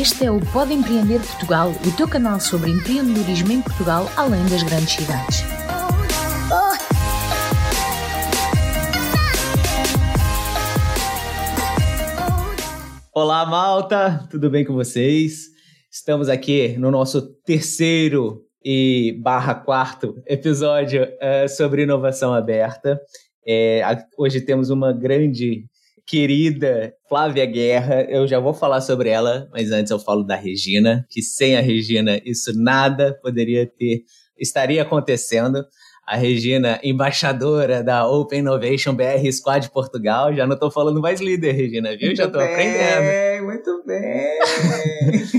Este é o Pode Empreender Portugal, o teu canal sobre empreendedorismo em Portugal, além das grandes cidades. Olá, malta! Tudo bem com vocês? Estamos aqui no nosso terceiro e barra quarto episódio uh, sobre inovação aberta. É, hoje temos uma grande querida Flávia Guerra. Eu já vou falar sobre ela, mas antes eu falo da Regina, que sem a Regina isso nada poderia ter estaria acontecendo a Regina, embaixadora da Open Innovation BR Squad Portugal. Já não estou falando mais líder, Regina, viu? Muito Já estou aprendendo. Muito bem.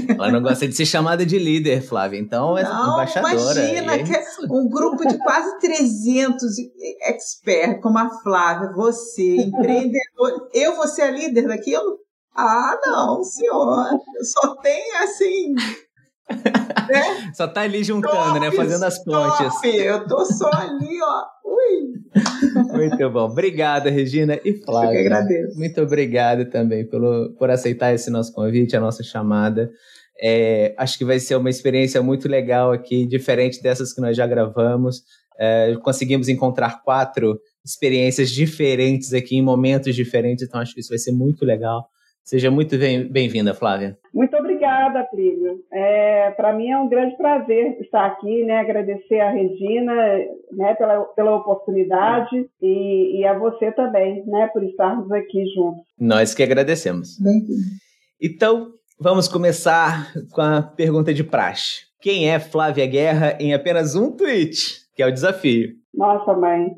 Ela não gosta de ser chamada de líder, Flávia, então é não, embaixadora. Imagina é que um grupo de quase 300 experts, como a Flávia, você, empreendedor. Eu vou ser a líder daquilo? Ah, não, senhor. Só tenho assim né? Só tá ali juntando, top, né? Fazendo as pontes. Top. Eu tô só ali, ó. Ui. Muito bom. Obrigado, Regina e Flávia. Eu que agradeço. Muito obrigado também pelo, por aceitar esse nosso convite, a nossa chamada. É, acho que vai ser uma experiência muito legal aqui, diferente dessas que nós já gravamos. É, conseguimos encontrar quatro experiências diferentes aqui, em momentos diferentes, então acho que isso vai ser muito legal. Seja muito bem-vinda, Flávia. Muito obrigada, É, Para mim é um grande prazer estar aqui, né? agradecer a Regina né, pela, pela oportunidade e, e a você também né, por estarmos aqui juntos. Nós que agradecemos. Então, vamos começar com a pergunta de praxe. Quem é Flávia Guerra em apenas um tweet? Que é o desafio. Nossa, mãe.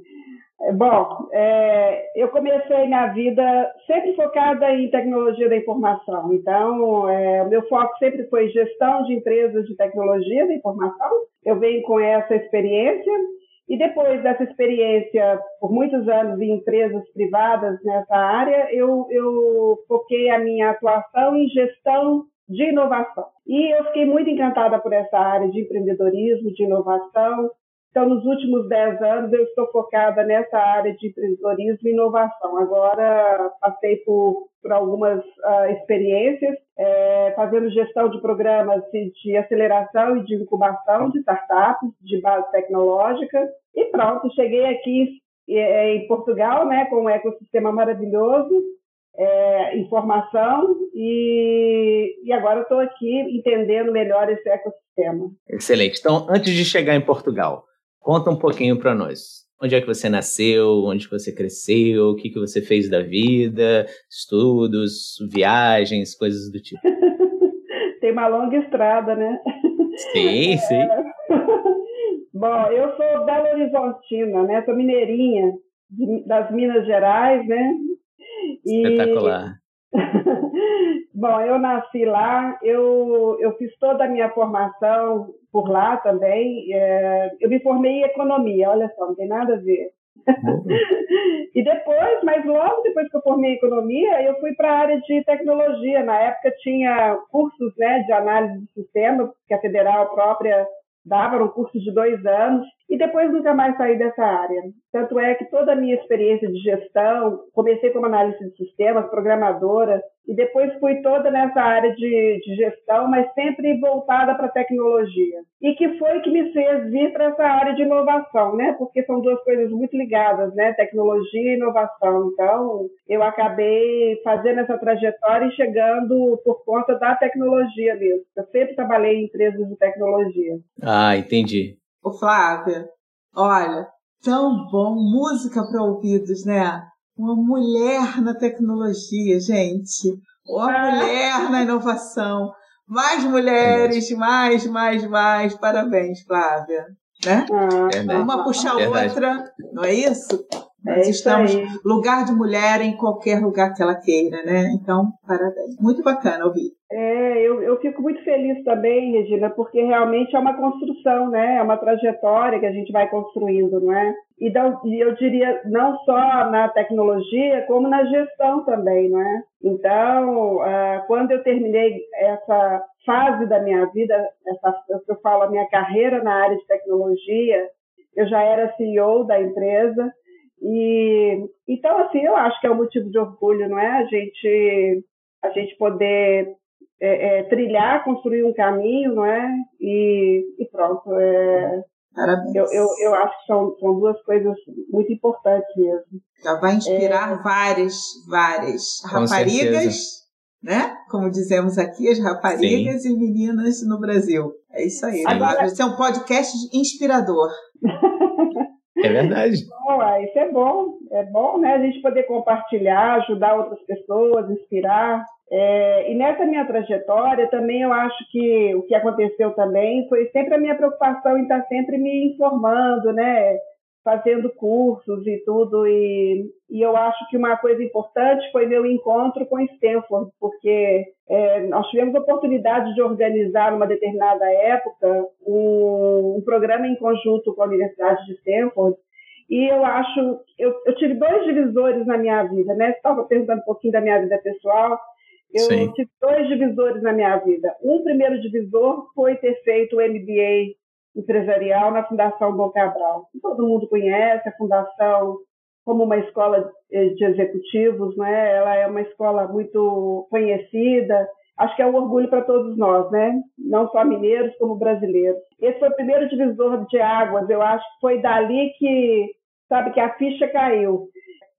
Bom, é, eu comecei minha vida sempre focada em tecnologia da informação. Então, é, o meu foco sempre foi gestão de empresas de tecnologia da informação. Eu venho com essa experiência e depois dessa experiência, por muitos anos em empresas privadas nessa área, eu, eu foquei a minha atuação em gestão de inovação. E eu fiquei muito encantada por essa área de empreendedorismo, de inovação, então, nos últimos 10 anos, eu estou focada nessa área de empreendedorismo e inovação. Agora, passei por, por algumas uh, experiências, é, fazendo gestão de programas de, de, aceleração e de incubação de startups de base tecnológica. E pronto, cheguei aqui é, em Portugal, né, com um ecossistema maravilhoso, é, informação, e, e agora estou aqui entendendo melhor esse ecossistema. Excelente. Então, antes de chegar em Portugal, Conta um pouquinho para nós. Onde é que você nasceu? Onde você cresceu? O que, que você fez da vida? Estudos, viagens, coisas do tipo. Tem uma longa estrada, né? Sim, sim. Bom, eu sou Belo Horizontina, né? Sou mineirinha das Minas Gerais, né? E... Espetacular. Bom, eu nasci lá, eu, eu fiz toda a minha formação por lá também. É, eu me formei em economia, olha só, não tem nada a ver. e depois, mas logo depois que eu formei em economia, eu fui para a área de tecnologia. Na época tinha cursos né, de análise de sistema, que a federal própria dava, um curso de dois anos, e depois nunca mais saí dessa área. Tanto é que toda a minha experiência de gestão, comecei como analista de sistemas, programadora, e depois fui toda nessa área de, de gestão, mas sempre voltada para tecnologia. E que foi que me fez vir para essa área de inovação, né? Porque são duas coisas muito ligadas, né? Tecnologia e inovação. Então, eu acabei fazendo essa trajetória e chegando por conta da tecnologia mesmo. Eu sempre trabalhei em empresas de tecnologia. Ah, entendi. Ô Flávia, olha, tão bom, música para ouvidos, né? Uma mulher na tecnologia, gente. Uma ah. mulher na inovação. Mais mulheres, mais, mais, mais. Parabéns, Flávia. Né? Ah, Uma puxa a outra, não é isso? Nós é estamos aí. lugar de mulher em qualquer lugar que ela queira, né? Então, parabéns. Muito bacana ouvir. É, eu, eu fico muito feliz também, Regina, porque realmente é uma construção, né? É uma trajetória que a gente vai construindo, não é? E, e eu diria não só na tecnologia, como na gestão também, não é? Então, uh, quando eu terminei essa fase da minha vida, essa, eu falo a minha carreira na área de tecnologia, eu já era CEO da empresa e então assim eu acho que é um motivo de orgulho, não é? A gente a gente poder é, é, trilhar, construir um caminho, não é? E, e pronto. É, eu, eu, eu acho que são, são duas coisas muito importantes mesmo. Já vai inspirar é... várias, várias raparigas, né? Como dizemos aqui, as raparigas Sim. e meninas no Brasil. É isso aí. Agora... Esse é um podcast inspirador. É verdade. Bom, é, isso é bom. É bom, né? A gente poder compartilhar, ajudar outras pessoas, inspirar. É, e nessa minha trajetória também eu acho que o que aconteceu também foi sempre a minha preocupação em estar sempre me informando, né? Fazendo cursos e tudo. E, e eu acho que uma coisa importante foi meu encontro com Stanford, porque é, nós tivemos a oportunidade de organizar, numa determinada época, um, um programa em conjunto com a Universidade de Stanford e eu acho, eu, eu, tive dois divisores na minha vida, né? Você estava perguntando um pouquinho da minha vida pessoal. Eu Sim. tive dois divisores na minha vida. Um primeiro divisor foi ter feito o MBA empresarial na Fundação Dom Cabral. Todo mundo conhece a Fundação como uma escola de executivos, né? Ela é uma escola muito conhecida. Acho que é um orgulho para todos nós, né? Não só mineiros como brasileiros. Esse foi o primeiro divisor de águas. Eu acho que foi dali que, sabe, que a ficha caiu.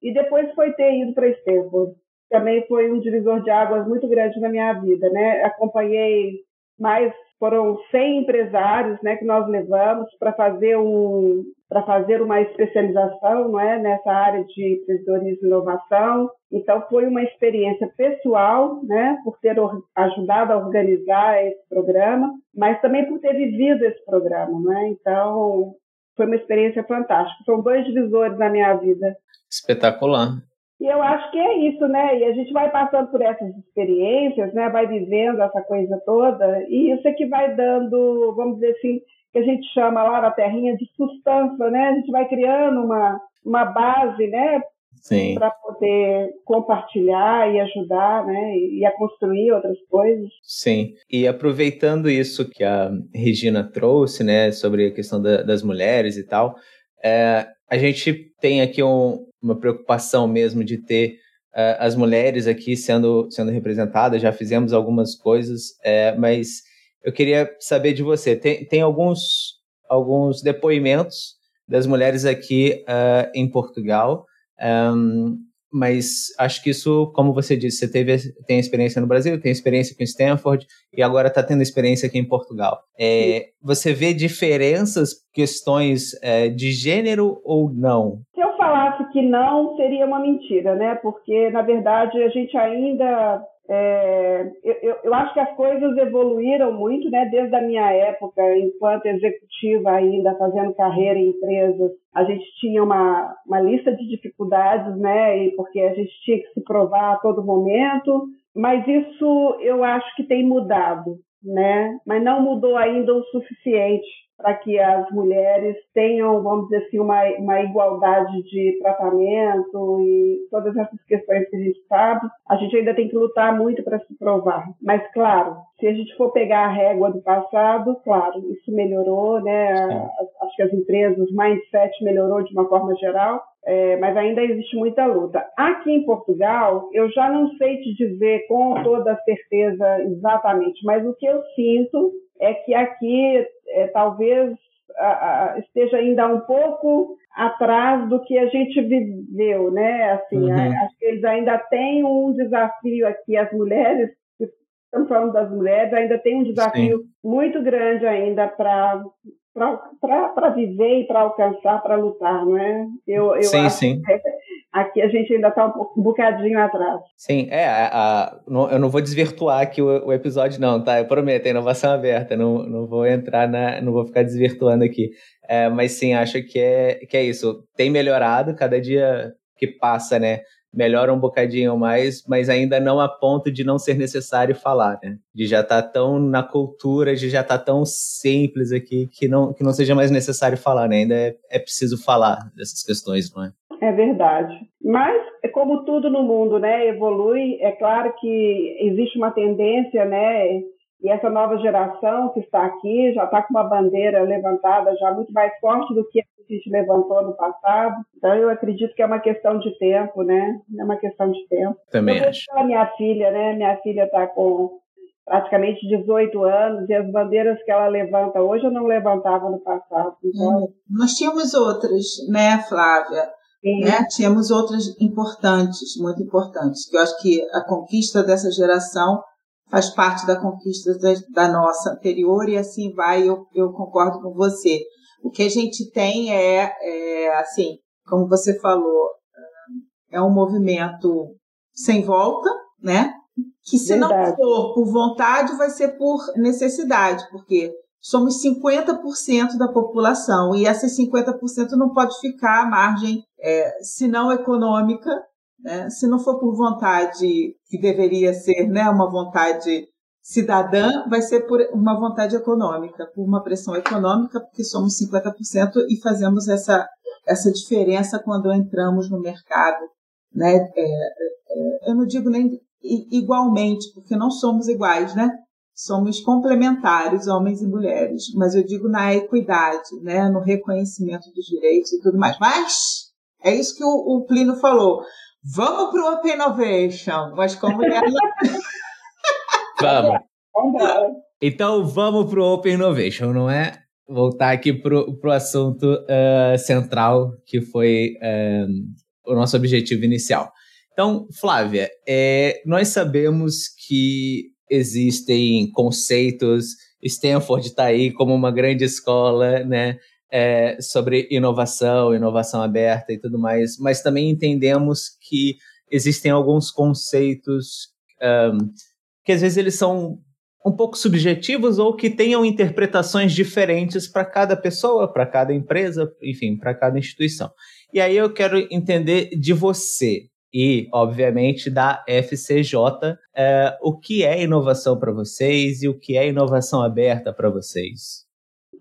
E depois foi ter ido para Stanford também foi um divisor de águas muito grande na minha vida, né? Acompanhei mais foram 100 empresários, né, que nós levamos para fazer um fazer uma especialização, não é, nessa área de empreendedorismo e inovação. Então foi uma experiência pessoal, né, por ter ajudado a organizar esse programa, mas também por ter vivido esse programa, não é? Então foi uma experiência fantástica. São dois divisores na minha vida. Espetacular. E eu acho que é isso, né? E a gente vai passando por essas experiências, né? Vai vivendo essa coisa toda, e isso é que vai dando, vamos dizer assim, que a gente chama lá na terrinha de sustância, né? A gente vai criando uma, uma base, né? Para poder compartilhar e ajudar, né? E a construir outras coisas. Sim. E aproveitando isso que a Regina trouxe, né? Sobre a questão da, das mulheres e tal, é, a gente tem aqui um, uma preocupação mesmo de ter uh, as mulheres aqui sendo, sendo representadas, já fizemos algumas coisas, é, mas eu queria saber de você. Tem, tem alguns, alguns depoimentos das mulheres aqui uh, em Portugal, um, mas acho que isso, como você disse, você teve, tem experiência no Brasil, tem experiência com Stanford e agora está tendo experiência aqui em Portugal. É, você vê diferenças, questões é, de gênero ou não? falasse que não, seria uma mentira, né? Porque, na verdade, a gente ainda. É, eu, eu, acho que as coisas evoluíram muito, né? Desde a minha época, enquanto executiva ainda, fazendo carreira em empresas, a gente tinha uma, uma lista de dificuldades, né? E porque a gente tinha que se provar a todo momento. Mas isso eu acho que tem mudado, né? Mas não mudou ainda o suficiente para que as mulheres tenham, vamos dizer assim, uma, uma igualdade de tratamento e todas essas questões que a gente sabe, a gente ainda tem que lutar muito para se provar. Mas, claro, se a gente for pegar a régua do passado, claro, isso melhorou, né? Acho que as empresas, o mindset melhorou de uma forma geral, é, mas ainda existe muita luta. Aqui em Portugal, eu já não sei te dizer com toda certeza exatamente, mas o que eu sinto é que aqui é, talvez a, a, esteja ainda um pouco atrás do que a gente viveu, né? Assim, uhum. acho que eles ainda têm um desafio aqui, as mulheres, estamos falando das mulheres, ainda tem um desafio Sim. muito grande ainda para para viver e para alcançar, para lutar, não é? Eu, eu sim, sim. Aqui a gente ainda está um, bocadinho atrás. Sim, é, a, a, eu não vou desvirtuar aqui o, o, episódio não, tá? Eu prometo, é inovação aberta, não, não vou entrar na, não vou ficar desvirtuando aqui. É, mas sim, acho que é, que é isso. Tem melhorado cada dia que passa, né? melhora um bocadinho mais, mas ainda não a ponto de não ser necessário falar, né? De já estar tá tão na cultura, de já estar tá tão simples aqui que não, que não seja mais necessário falar, né? Ainda é, é preciso falar dessas questões, não é? É verdade. Mas, como tudo no mundo, né, evolui, é claro que existe uma tendência, né, e essa nova geração que está aqui já está com uma bandeira levantada já muito mais forte do que a gente levantou no passado. Então eu acredito que é uma questão de tempo, né? É uma questão de tempo. Também eu acho. A minha filha, né? Minha filha está com praticamente 18 anos e as bandeiras que ela levanta hoje eu não levantava no passado. Então... É, nós tínhamos outras, né, Flávia? Né? Tínhamos outras importantes, muito importantes, que eu acho que a conquista dessa geração faz parte da conquista da, da nossa anterior e assim vai, eu, eu concordo com você. O que a gente tem é, é, assim, como você falou, é um movimento sem volta, né? Que se Verdade. não for por vontade, vai ser por necessidade, porque somos 50% da população e essas 50% não pode ficar à margem, é, se não econômica, né? se não for por vontade que deveria ser né, uma vontade cidadã, vai ser por uma vontade econômica, por uma pressão econômica, porque somos 50% e fazemos essa, essa diferença quando entramos no mercado. Né? É, é, eu não digo nem igualmente, porque não somos iguais, né? Somos complementares, homens e mulheres, mas eu digo na equidade, né? no reconhecimento dos direitos e tudo mais. Mas é isso que o, o Plínio falou. Vamos para o Open Innovation, mas como ela... vamos. Então vamos para o Open Innovation, não é? Voltar aqui para o assunto uh, central, que foi uh, o nosso objetivo inicial. Então, Flávia, é, nós sabemos que existem conceitos, Stanford está aí como uma grande escola, né? É, sobre inovação, inovação aberta e tudo mais, mas também entendemos que existem alguns conceitos um, que às vezes eles são um pouco subjetivos ou que tenham interpretações diferentes para cada pessoa, para cada empresa, enfim, para cada instituição. E aí eu quero entender de você, e, obviamente, da FCJ, é, o que é inovação para vocês e o que é inovação aberta para vocês?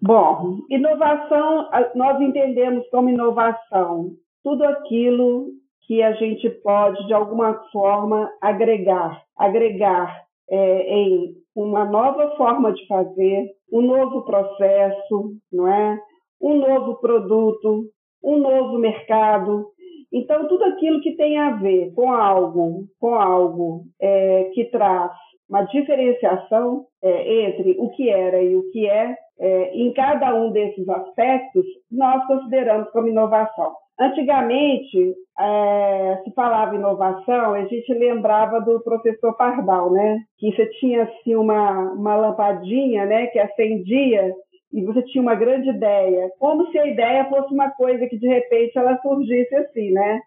Bom, inovação, nós entendemos como inovação tudo aquilo que a gente pode, de alguma forma, agregar. Agregar é, em uma nova forma de fazer, um novo processo, não é? um novo produto, um novo mercado. Então, tudo aquilo que tem a ver com algo, com algo é, que traz uma diferenciação é, entre o que era e o que é, é, em cada um desses aspectos, nós consideramos como inovação. Antigamente, é, se falava inovação, a gente lembrava do professor Pardal, né? Que você tinha assim uma, uma lampadinha, né? Que acendia e você tinha uma grande ideia, como se a ideia fosse uma coisa que de repente ela surgisse assim, né?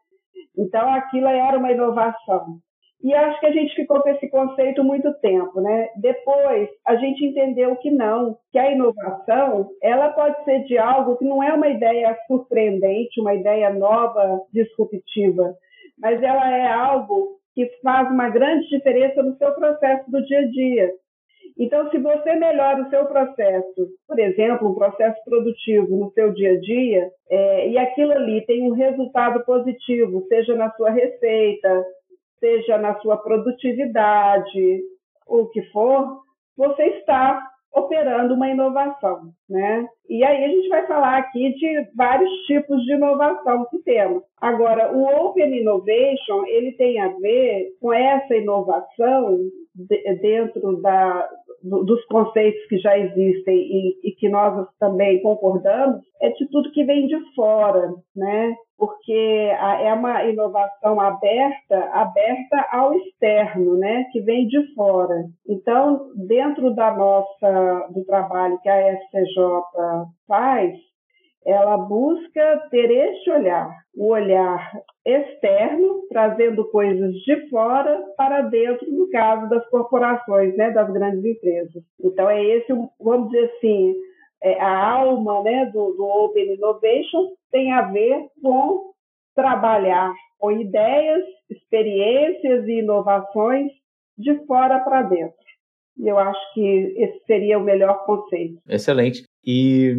Então aquilo era uma inovação. E acho que a gente ficou com esse conceito muito tempo, né? Depois a gente entendeu que não, que a inovação ela pode ser de algo que não é uma ideia surpreendente, uma ideia nova, disruptiva, mas ela é algo que faz uma grande diferença no seu processo do dia a dia. Então, se você melhora o seu processo, por exemplo, um processo produtivo no seu dia a dia, é, e aquilo ali tem um resultado positivo, seja na sua receita, seja na sua produtividade, o que for, você está operando uma inovação, né? E aí a gente vai falar aqui de vários tipos de inovação que temos. Agora, o Open Innovation, ele tem a ver com essa inovação dentro da, dos conceitos que já existem e, e, que nós também concordamos, é de tudo que vem de fora, né? Porque é uma inovação aberta, aberta ao externo, né? Que vem de fora. Então, dentro da nossa do trabalho que a SCJ faz, ela busca ter este olhar, o olhar externo, trazendo coisas de fora para dentro, no caso das corporações, né, das grandes empresas. Então, é esse, vamos dizer assim, é a alma né, do, do Open Innovation tem a ver com trabalhar com ideias, experiências e inovações de fora para dentro. E eu acho que esse seria o melhor conceito. Excelente. E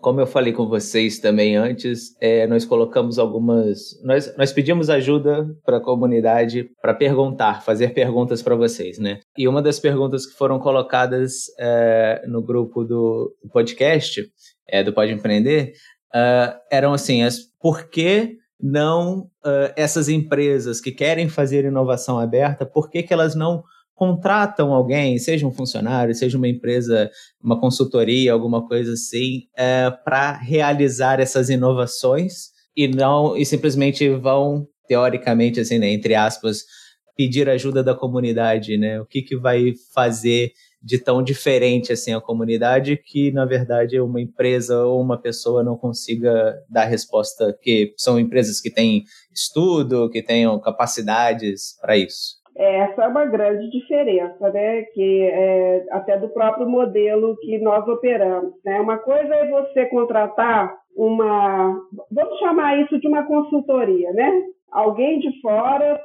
como eu falei com vocês também antes, é, nós colocamos algumas. Nós, nós pedimos ajuda para a comunidade para perguntar, fazer perguntas para vocês, né? E uma das perguntas que foram colocadas é, no grupo do, podcast, é, do Pode Empreender, uh, eram assim: as, por que não essas empresas que querem fazer inovação aberta, por que, que elas não contratam alguém, seja um funcionário, seja uma empresa, uma consultoria, alguma coisa assim, é, para realizar essas inovações e não e simplesmente vão teoricamente assim, né, entre aspas, pedir ajuda da comunidade, né? O que que vai fazer de tão diferente assim a comunidade que na verdade uma empresa ou uma pessoa não consiga dar resposta que são empresas que têm estudo, que tenham capacidades para isso. Essa é uma grande diferença, né? Que é até do próprio modelo que nós operamos. Né? Uma coisa é você contratar uma, vamos chamar isso de uma consultoria, né? Alguém de fora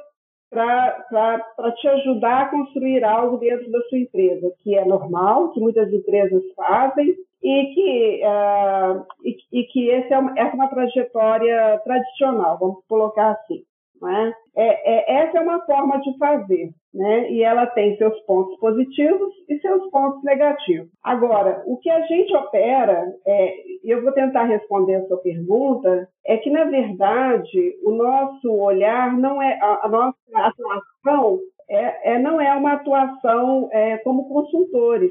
para te ajudar a construir algo dentro da sua empresa, que é normal, que muitas empresas fazem e que, uh, e, e, que esse é uma, essa é uma trajetória tradicional, vamos colocar assim. É? É, é, essa é uma forma de fazer, né? e ela tem seus pontos positivos e seus pontos negativos. Agora, o que a gente opera, é, eu vou tentar responder a sua pergunta, é que, na verdade, o nosso olhar não é, a, a nossa atuação é, é, não é uma atuação como consultores,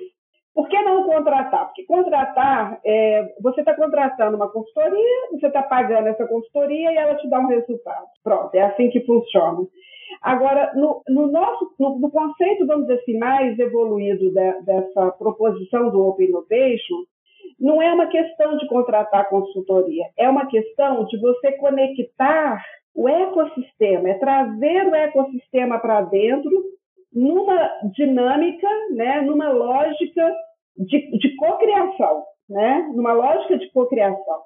por que não contratar? Porque contratar, é, você está contratando uma consultoria, você está pagando essa consultoria e ela te dá um resultado. Pronto, é assim que funciona. Agora, no, no nosso, no, no, conceito, vamos dizer assim, mais evoluído de, dessa proposição do Open Innovation, não é uma questão de contratar consultoria, é uma questão de você conectar o ecossistema, é trazer o ecossistema para dentro numa dinâmica, né, numa lógica de, de cocriação, né, numa lógica de cocriação.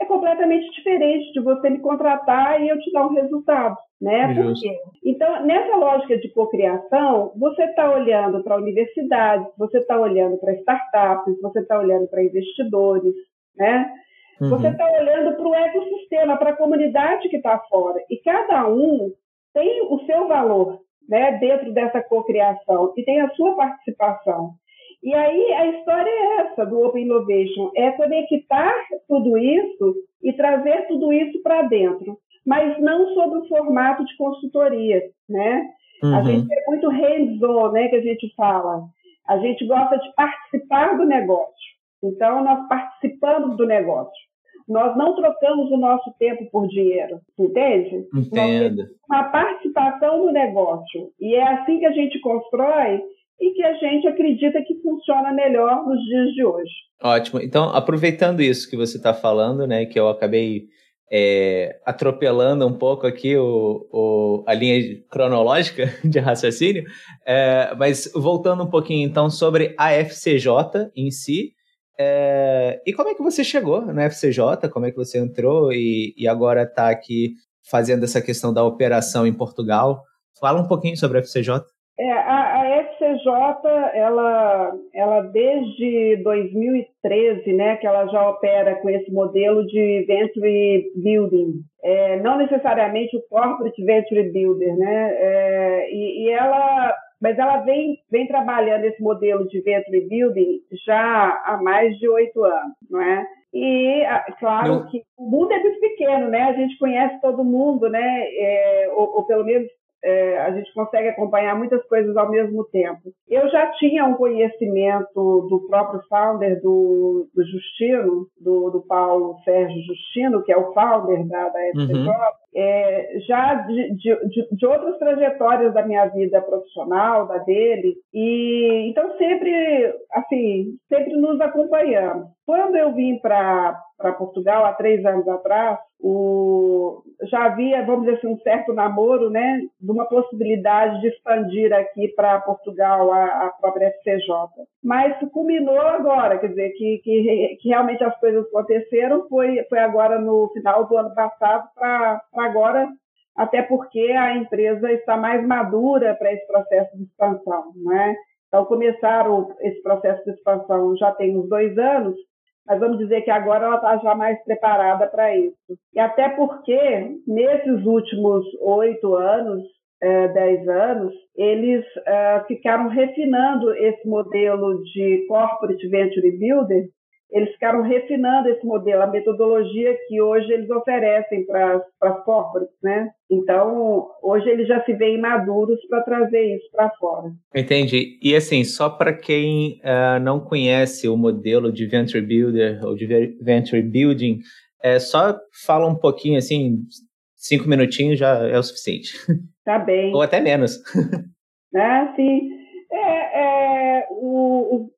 É completamente diferente de você me contratar e eu te dar um resultado, né? Por quê? Então, nessa lógica de cocriação, você está olhando para universidades, você está olhando para startups, você está olhando para investidores, né? Uhum. Você está olhando para o ecossistema, para a comunidade que está fora. E cada um tem o seu valor, né, dentro dessa cocriação e tem a sua participação. E aí a história é essa do Open Innovation, é conectar tudo isso e trazer tudo isso para dentro, mas não sob o formato de consultoria, né? Uhum. A gente é muito hands-on, né, que a gente fala. A gente gosta de participar do negócio. Então, nós participamos do negócio. Nós não trocamos o nosso tempo por dinheiro, entende? Entendo. Uma participação no negócio. E é assim que a gente constrói e que a gente acredita que funciona melhor nos dias de hoje. Ótimo. Então, aproveitando isso que você está falando, né, que eu acabei é, atropelando um pouco aqui o, o, a linha cronológica de raciocínio, é, mas voltando um pouquinho então sobre a FCJ em si, é, e como é que você chegou na FCJ? Como é que você entrou e, e agora está aqui fazendo essa questão da operação em Portugal? Fala um pouquinho sobre a FCJ. É, a, a, FCJ, ela, ela desde 2013, né, que ela já opera com esse modelo de Venture Building. É, não necessariamente o Corporate Venture Builder, né, é, e, e ela mas ela vem, vem trabalhando esse modelo de venture building já há mais de oito anos, não é? E, claro, que o mundo é muito pequeno, né? A gente conhece todo mundo, né? É, ou, ou, pelo menos é, a gente consegue acompanhar muitas coisas ao mesmo tempo. Eu já tinha um conhecimento do próprio founder do, do Justino, do, do Paulo Sérgio Justino, que é o founder da, da FCJ, uhum. É, já de, de, de, outras trajetórias da minha vida profissional, da dele, e então sempre, assim, sempre nos acompanhamos. Quando eu vim para Portugal há três anos atrás, o, já havia, vamos dizer assim, um certo namoro, né, de uma possibilidade de expandir aqui para Portugal a, a, própria FCJ. Mas culminou agora, quer dizer, que, que, que, realmente as coisas aconteceram, foi, foi agora no final do ano passado para agora, até porque a empresa está mais madura para esse processo de expansão, né? Então, começaram esse processo de expansão já tem uns dois anos, mas vamos dizer que agora ela está já mais preparada para isso. E até porque, nesses últimos oito anos, é, dez anos, eles é, ficaram refinando esse modelo de Corporate Venture Builder eles ficaram refinando esse modelo, a metodologia que hoje eles oferecem para as corporates, né? Então, hoje eles já se veem maduros para trazer isso para fora. Entendi. E assim, só para quem uh, não conhece o modelo de Venture Builder ou de Venture Building, é, só fala um pouquinho, assim, cinco minutinhos já é o suficiente. Tá bem. ou até menos. Ah, sim. É, é, o, o,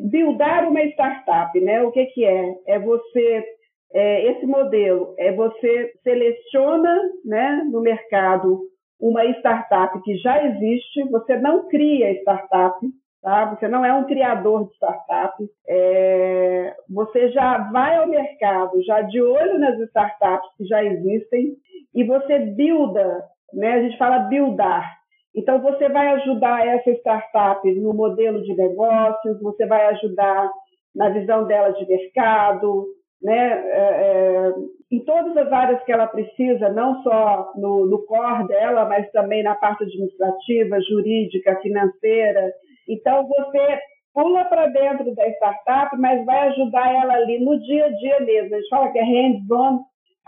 buildar uma startup, né? O que, que é? É você, é, esse modelo, é você seleciona né, no mercado uma startup que já existe, você não cria startup, tá? Você não é um criador de startup, é, você já vai ao mercado, já de olho nas startups que já existem, e você builda, né? A gente fala buildar, então, você vai ajudar essa startup no modelo de negócios, você vai ajudar na visão dela de mercado, né? É, é, em todas as áreas que ela precisa, não só no, no core dela, mas também na parte administrativa, jurídica, financeira. Então, você pula para dentro da startup, mas vai ajudar ela ali no dia a dia mesmo. A gente fala que é hands-on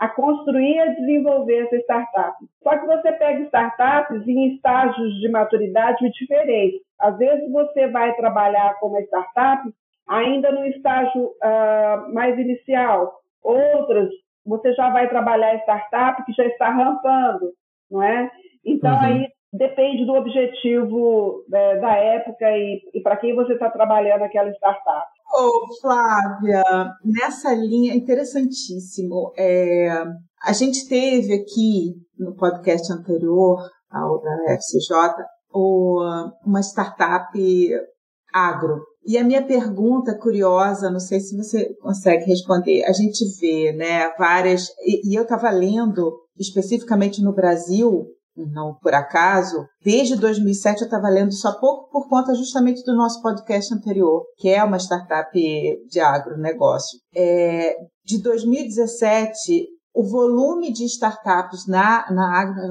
a construir e a desenvolver essa startup. Só que você pega startups em estágios de maturidade diferentes. Às vezes você vai trabalhar com uma startup ainda no estágio uh, mais inicial. Outras, você já vai trabalhar startup que já está rampando, não é? Então, uhum. aí depende do objetivo né, da época e, e para quem você está trabalhando aquela startup. Ô, Flávia, nessa linha, interessantíssimo. É, a gente teve aqui no podcast anterior ao da FCJ uma startup agro. E a minha pergunta curiosa, não sei se você consegue responder, a gente vê né, várias. E, e eu estava lendo especificamente no Brasil não por acaso, desde 2007 eu estava lendo só pouco por conta justamente do nosso podcast anterior, que é uma startup de agronegócio. É, de 2017, o volume de startups na, na agro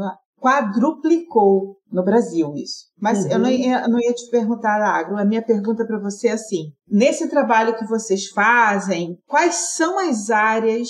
quadruplicou no Brasil isso. Mas uhum. eu, não ia, eu não ia te perguntar agro, a minha pergunta para você é assim, nesse trabalho que vocês fazem, quais são as áreas,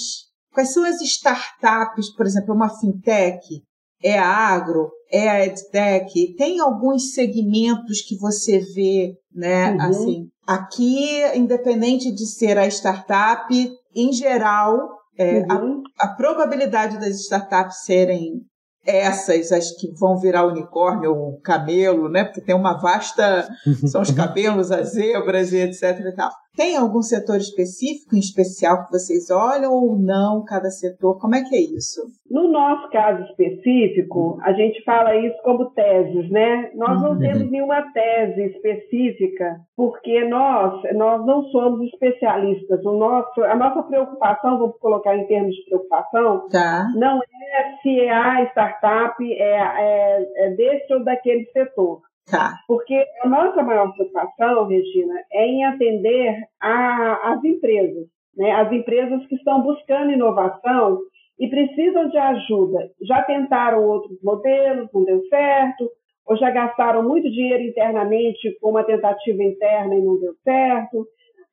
quais são as startups, por exemplo, uma fintech, é a agro, é a edtech, tem alguns segmentos que você vê, né, uhum. assim, aqui, independente de ser a startup, em geral, é, uhum. a, a, probabilidade das startups serem essas, as que vão virar unicórnio ou camelo, né, porque tem uma vasta, são os cabelos, as zebras e etc e tal. Tem algum setor específico, em especial, que vocês olham ou não, cada setor? Como é que é isso? No nosso caso específico, a gente fala isso como teses, né? Nós não uhum. temos nenhuma tese específica, porque nós, nós não somos especialistas. O nosso, a nossa preocupação, vamos colocar em termos de preocupação, tá. não é se a startup é, é, é desse ou daquele setor. Tá. Porque a nossa maior preocupação, Regina, é em atender a, as empresas, né? as empresas que estão buscando inovação e precisam de ajuda. Já tentaram outros modelos, não deu certo, ou já gastaram muito dinheiro internamente com uma tentativa interna e não deu certo.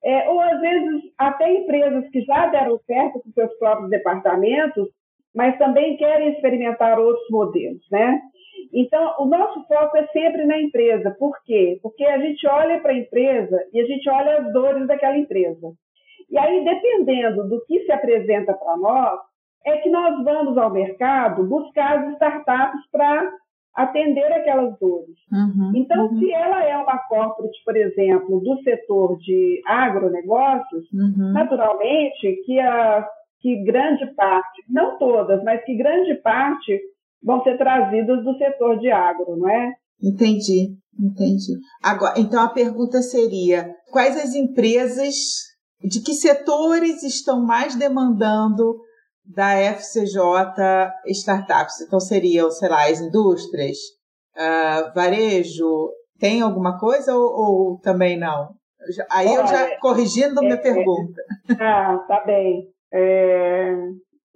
É, ou às vezes até empresas que já deram certo com seus próprios departamentos, mas também querem experimentar outros modelos, né? Então, o nosso foco é sempre na empresa. Por quê? Porque a gente olha para a empresa e a gente olha as dores daquela empresa. E aí, dependendo do que se apresenta para nós, é que nós vamos ao mercado buscar as startups para atender aquelas dores. Uhum, então, uhum. se ela é uma corporate, por exemplo, do setor de agronegócios, uhum. naturalmente que, a, que grande parte, não todas, mas que grande parte vão ser trazidas do setor de agro, não é? Entendi, entendi. Agora, então a pergunta seria: quais as empresas, de que setores estão mais demandando da FCJ Startups? Então seriam, sei lá, as indústrias, uh, varejo, tem alguma coisa ou, ou também não? Aí Olha, eu já corrigindo é, minha pergunta. É, ah, tá bem. É,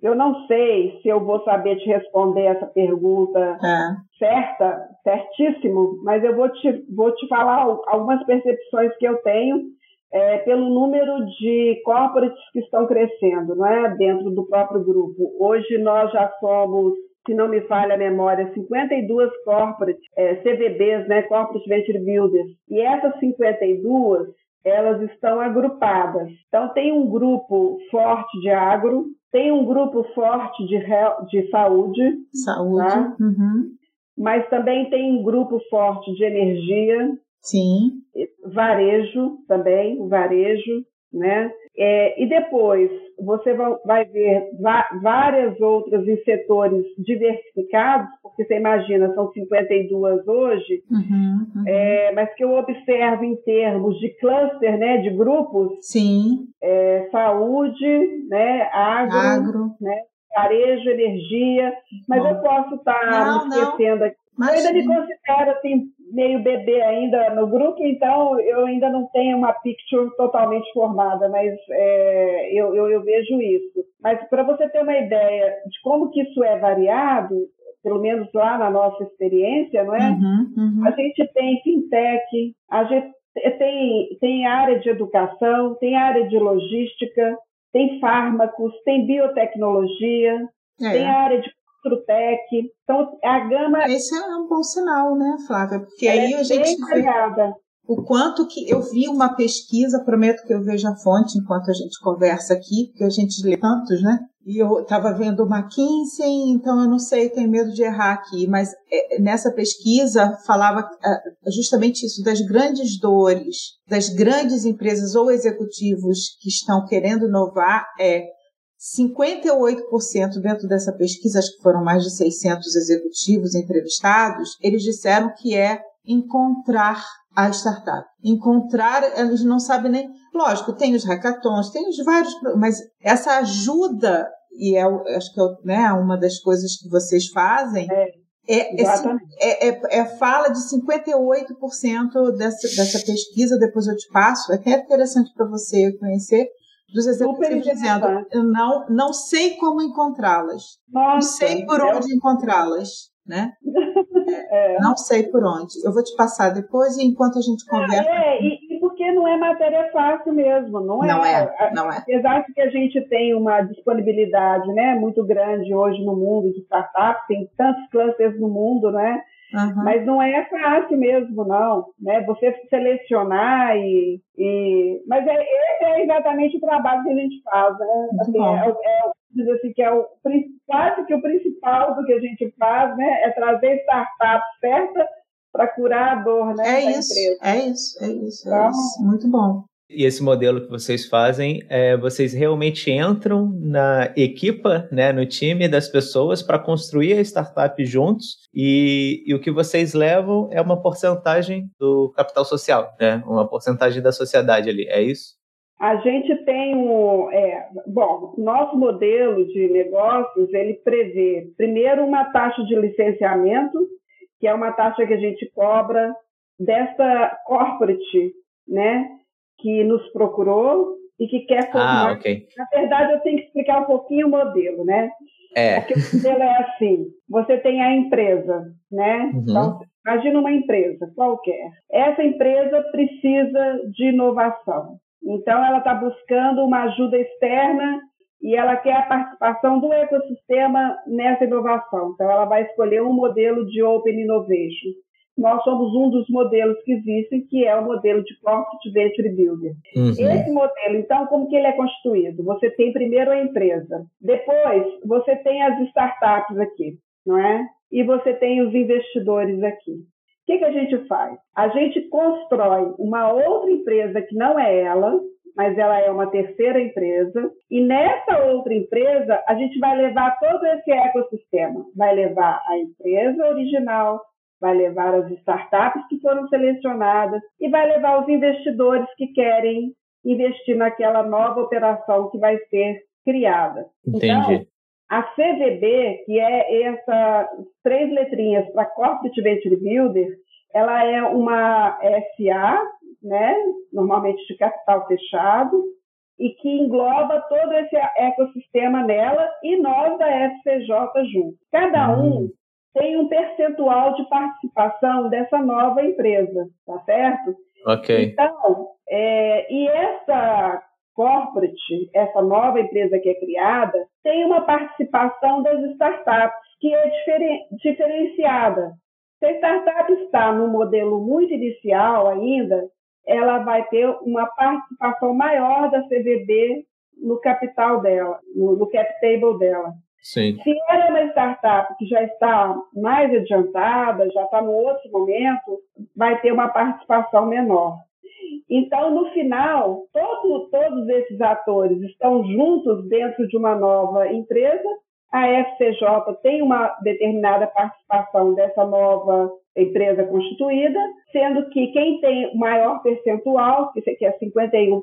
eu não sei se eu vou saber te responder essa pergunta é. certa, certíssimo, mas eu vou te, vou te falar algumas percepções que eu tenho é, pelo número de corporates que estão crescendo, não é, dentro do próprio grupo. Hoje nós já somos se não me falha a memória, 52 corporate é, CVBs, né, Corporate Venture Builders. E essas 52, elas estão agrupadas. Então, tem um grupo forte de agro, tem um grupo forte de, de saúde. Saúde. Tá? Uhum. Mas também tem um grupo forte de energia. Sim. Varejo também, varejo, né? É, e depois você vai ver várias outras em setores diversificados, porque você imagina, são 52 hoje, uhum, uhum. É, mas que eu observo em termos de cluster, né, de grupos, Sim. É, saúde, né, agro, agro. Né, varejo, energia, mas Bom. eu posso estar me esquecendo aqui. Mas eu ainda me considero assim, meio bebê ainda no grupo, então eu ainda não tenho uma picture totalmente formada, mas é, eu, eu, eu vejo isso. Mas para você ter uma ideia de como que isso é variado, pelo menos lá na nossa experiência, não é? Uhum, uhum. A gente tem fintech, a gente tem, tem área de educação, tem área de logística, tem fármacos, tem biotecnologia, é. tem área de Trutec. Então, a gama. Esse é um bom sinal, né, Flávia? Porque aí é a gente. Vê o quanto que eu vi uma pesquisa, prometo que eu veja a fonte enquanto a gente conversa aqui, porque a gente lê tantos, né? E eu estava vendo uma McKinsey, então eu não sei, tenho medo de errar aqui, mas é, nessa pesquisa falava é, justamente isso, das grandes dores, das grandes empresas ou executivos que estão querendo inovar, é 58% dentro dessa pesquisa, acho que foram mais de 600 executivos entrevistados, eles disseram que é encontrar a startup. Encontrar, eles não sabem nem. Lógico, tem os hackathons, tem os vários, mas essa ajuda, e é, acho que é né, uma das coisas que vocês fazem, é, é, é, é, é, fala de 58% dessa, dessa pesquisa, depois eu te passo, é até interessante para você conhecer, dos executivos dizendo, eu não, não sei como encontrá-las, não sei por onde encontrá-las, né? É. Não sei por onde. Eu vou te passar depois e enquanto a gente conversa. É, e, e, porque não é matéria fácil mesmo, não é? Não é, não é. Apesar de que a gente tem uma disponibilidade, né, muito grande hoje no mundo de startups, tem tantos clusters no mundo, né? Uhum. Mas não é fácil mesmo, não. Né? Você selecionar e. e... Mas é, esse é exatamente o trabalho que a gente faz. Né? Assim, é, é, é, assim, que é o, quase que o principal do que a gente faz né? é trazer startup certa para curar a dor né, é isso, empresa. É isso, é isso, é então, isso. Muito bom. E esse modelo que vocês fazem, é, vocês realmente entram na equipa, né, no time das pessoas para construir a startup juntos e, e, o que vocês levam é uma porcentagem do capital social, né, uma porcentagem da sociedade ali, é isso? A gente tem um, é, bom, nosso modelo de negócios ele prevê primeiro uma taxa de licenciamento, que é uma taxa que a gente cobra dessa corporate, né? Que nos procurou e que quer formar. Ah, okay. Na verdade, eu tenho que explicar um pouquinho o modelo, né? É. Porque o modelo é assim: você tem a empresa, né? Uhum. Então, imagina uma empresa qualquer. Essa empresa precisa de inovação. Então, ela está buscando uma ajuda externa e ela quer a participação do ecossistema nessa inovação. Então, ela vai escolher um modelo de Open Innovation nós somos um dos modelos que existem, que é o modelo de Profit Venture Builder. Uhum. Esse modelo, então, como que ele é constituído? Você tem primeiro a empresa, depois você tem as startups aqui, não é? E você tem os investidores aqui. O que, que a gente faz? A gente constrói uma outra empresa que não é ela, mas ela é uma terceira empresa, e nessa outra empresa a gente vai levar todo esse ecossistema, vai levar a empresa original, vai levar as startups que foram selecionadas e vai levar os investidores que querem investir naquela nova operação que vai ser criada. Entendi. Então, a CVB, que é essas três letrinhas para Corporate Venture Builder, ela é uma SA, né, normalmente de capital fechado, e que engloba todo esse ecossistema nela e nós da FCJ junto. Cada um tem um percentual de participação dessa nova empresa, tá certo? Ok. Então, é, e essa corporate, essa nova empresa que é criada, tem uma participação das startups que é diferen, diferenciada. Se a startup está no modelo muito inicial ainda, ela vai ter uma participação maior da CVB no capital dela, no, no cap table dela. Sim. Se ela é uma startup que já está mais adiantada, já está no outro momento, vai ter uma participação menor. Então, no final, todo, todos esses atores estão juntos dentro de uma nova empresa. A FCJ tem uma determinada participação dessa nova empresa constituída, sendo que quem tem maior percentual, que é 51%,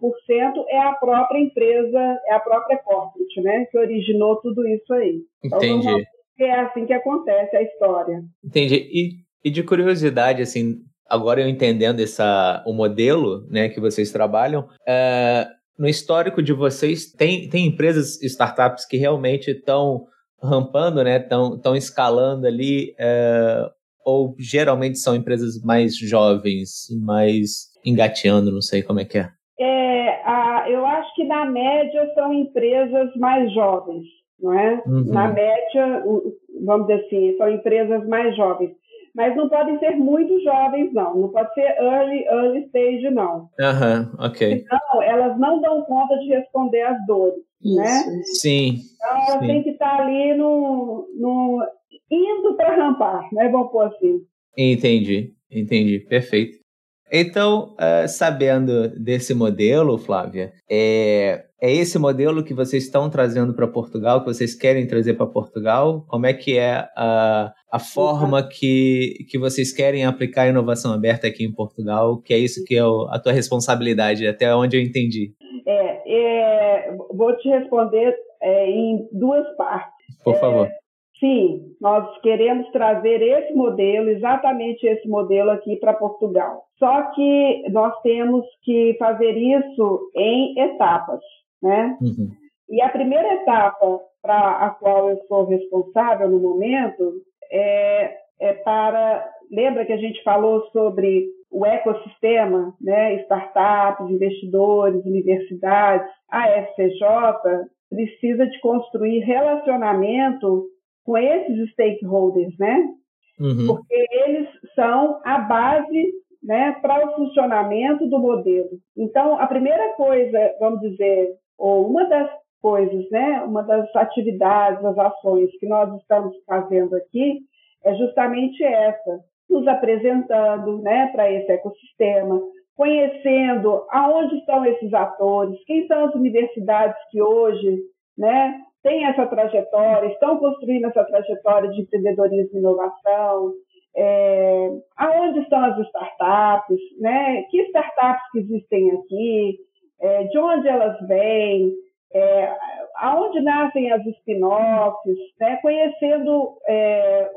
é a própria empresa, é a própria corporate, né, que originou tudo isso aí. Então, Entendi. Então, é assim que acontece a história. Entendi. E, e de curiosidade, assim, agora eu entendendo essa, o modelo né, que vocês trabalham, é, no histórico de vocês, tem, tem empresas, startups que realmente estão rampando, né, estão escalando ali, é, ou geralmente são empresas mais jovens, mais engateando, não sei como é que é? É, a, eu acho que na média são empresas mais jovens, não é? Uhum. Na média, vamos dizer assim, são empresas mais jovens mas não podem ser muito jovens, não. Não pode ser early, early stage, não. Aham, uhum, ok. Então, elas não dão conta de responder às dores, né? Isso. né? Sim. Então, elas têm que estar ali no, no indo para rampar, né? Vamos pôr assim. Entendi, entendi, perfeito. Então, uh, sabendo desse modelo, Flávia, é, é esse modelo que vocês estão trazendo para Portugal, que vocês querem trazer para Portugal? Como é que é a, a forma que, que vocês querem aplicar a inovação aberta aqui em Portugal? Que é isso que é a tua responsabilidade, até onde eu entendi. É, é vou te responder é, em duas partes. Por favor. É, Sim, nós queremos trazer esse modelo, exatamente esse modelo aqui para Portugal. Só que nós temos que fazer isso em etapas, né? Uhum. E a primeira etapa para a qual eu sou responsável no momento é, é para. Lembra que a gente falou sobre o ecossistema, né? Startups, investidores, universidades. A FCJ precisa de construir relacionamento com esses stakeholders, né? Uhum. Porque eles são a base né, para o funcionamento do modelo. Então, a primeira coisa, vamos dizer, ou uma das coisas, né, uma das atividades, das ações que nós estamos fazendo aqui é justamente essa, nos apresentando né, para esse ecossistema, conhecendo aonde estão esses atores, quem são as universidades que hoje né, têm essa trajetória, estão construindo essa trajetória de empreendedorismo e inovação, é, aonde estão as startups, né? que startups que existem aqui, é, de onde elas vêm, é, aonde nascem as spin-offs, né? conhecendo é,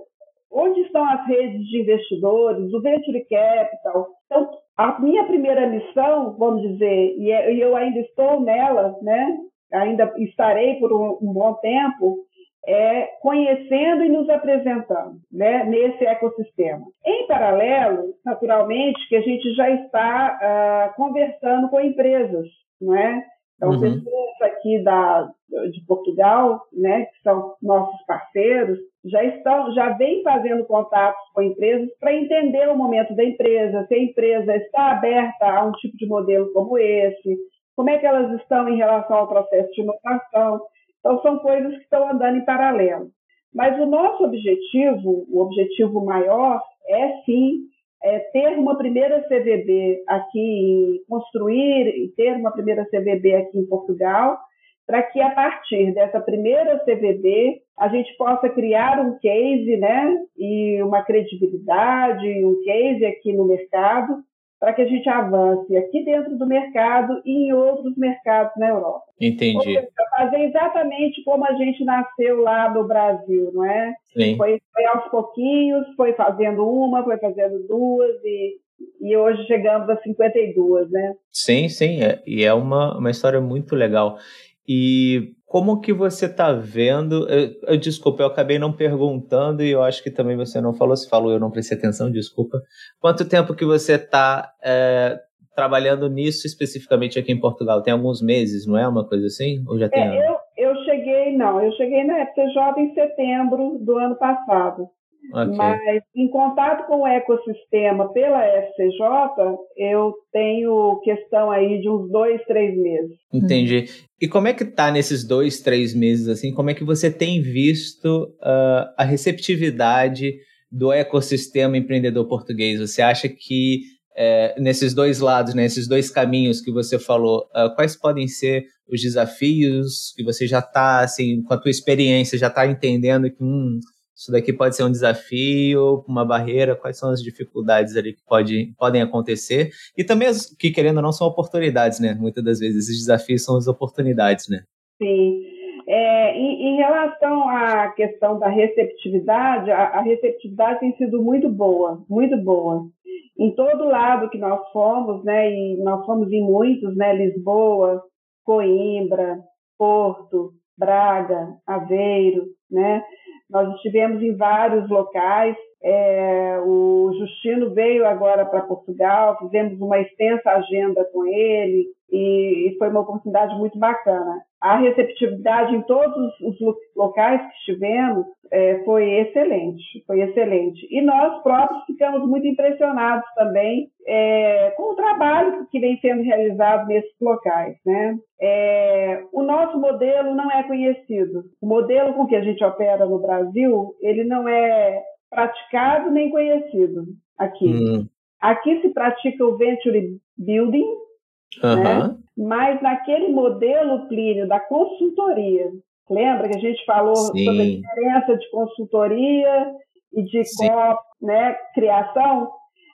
onde estão as redes de investidores, o venture capital. Então, a minha primeira missão, vamos dizer, e é, eu ainda estou nela, né? Ainda estarei por um, um bom tempo, é, conhecendo e nos apresentando né, nesse ecossistema. Em paralelo, naturalmente, que a gente já está uh, conversando com empresas, não é? Então, uhum. pessoas aqui da, de Portugal, né, que são nossos parceiros, já estão, já vêm fazendo contatos com empresas para entender o momento da empresa, se a empresa está aberta a um tipo de modelo como esse, como é que elas estão em relação ao processo de inovação. Então, são coisas que estão andando em paralelo. Mas o nosso objetivo, o objetivo maior, é sim é ter uma primeira CVB aqui, construir e ter uma primeira CVB aqui em Portugal, para que a partir dessa primeira CVB a gente possa criar um case, né, e uma credibilidade, um case aqui no mercado, para que a gente avance aqui dentro do mercado e em outros mercados na Europa. Entendi. Seja, fazer exatamente como a gente nasceu lá no Brasil, não é? Sim. Foi, foi aos pouquinhos, foi fazendo uma, foi fazendo duas e, e hoje chegamos a 52, né? Sim, sim, é, e é uma, uma história muito legal. E como que você está vendo? Eu, eu, desculpa, eu acabei não perguntando e eu acho que também você não falou. Se falou, eu não prestei atenção, desculpa. Quanto tempo que você está é, trabalhando nisso especificamente aqui em Portugal? Tem alguns meses, não é uma coisa assim? Ou já tem? É, eu, eu cheguei, não, eu cheguei na FTJ em setembro do ano passado. Okay. Mas em contato com o ecossistema pela FCJ, eu tenho questão aí de uns dois, três meses. Entendi. E como é que tá nesses dois, três meses assim? Como é que você tem visto uh, a receptividade do ecossistema empreendedor português? Você acha que é, nesses dois lados, nesses né, dois caminhos que você falou, uh, quais podem ser os desafios que você já está, assim, com a tua experiência, já está entendendo que hum, isso daqui pode ser um desafio, uma barreira, quais são as dificuldades ali que pode, podem acontecer, e também as que, querendo ou não, são oportunidades, né? Muitas das vezes esses desafios são as oportunidades, né? Sim. É, em, em, relação à questão da receptividade, a, a, receptividade tem sido muito boa, muito boa. Em todo lado que nós fomos, né, e nós fomos em muitos, né, Lisboa, Coimbra, Porto, Braga, Aveiro, né, nós estivemos em vários locais. É, o Justino veio agora para Portugal, fizemos uma extensa agenda com ele e foi uma oportunidade muito bacana. A receptividade em todos os locais que estivemos é, foi excelente, foi excelente. E nós próprios ficamos muito impressionados também é, com o trabalho que vem sendo realizado nesses locais. Né? É, o nosso modelo não é conhecido. O modelo com que a gente opera no Brasil, ele não é praticado nem conhecido aqui. Hum. Aqui se pratica o venture building, uhum. né? mas naquele modelo, Plínio, da consultoria. Lembra que a gente falou Sim. sobre a diferença de consultoria e de co, né, criação?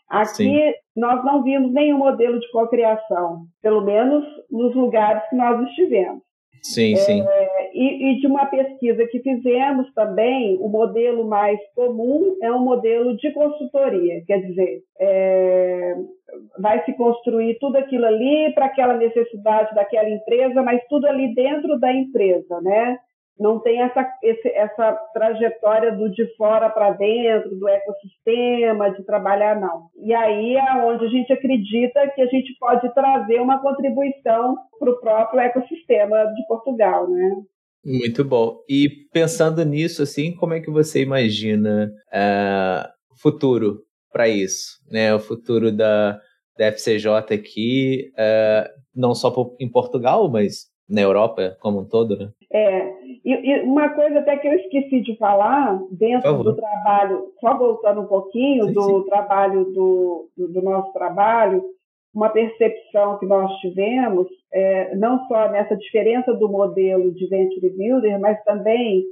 Aqui Sim. nós não vimos nenhum modelo de cocriação, pelo menos nos lugares que nós estivemos. Sim, é, sim. E, e, de uma pesquisa que fizemos também, o modelo mais comum é um modelo de consultoria, quer dizer, é, vai se construir tudo aquilo ali para aquela necessidade daquela empresa, mas tudo ali dentro da empresa, né? Não tem essa, esse, essa trajetória do de fora para dentro, do ecossistema, de trabalhar, não. E aí é onde a gente acredita que a gente pode trazer uma contribuição para o próprio ecossistema de Portugal, né? Muito bom. E pensando nisso, assim, como é que você imagina uh, futuro para isso? Né? O futuro da, da FCJ aqui, uh, não só em Portugal, mas na Europa como um todo, né? É, e, e, uma coisa até que eu esqueci de falar, dentro do trabalho, só voltando um pouquinho sim, do sim. trabalho do, do, do, nosso trabalho, uma percepção que nós tivemos, é, não só nessa diferença do modelo de Venture Builder, mas também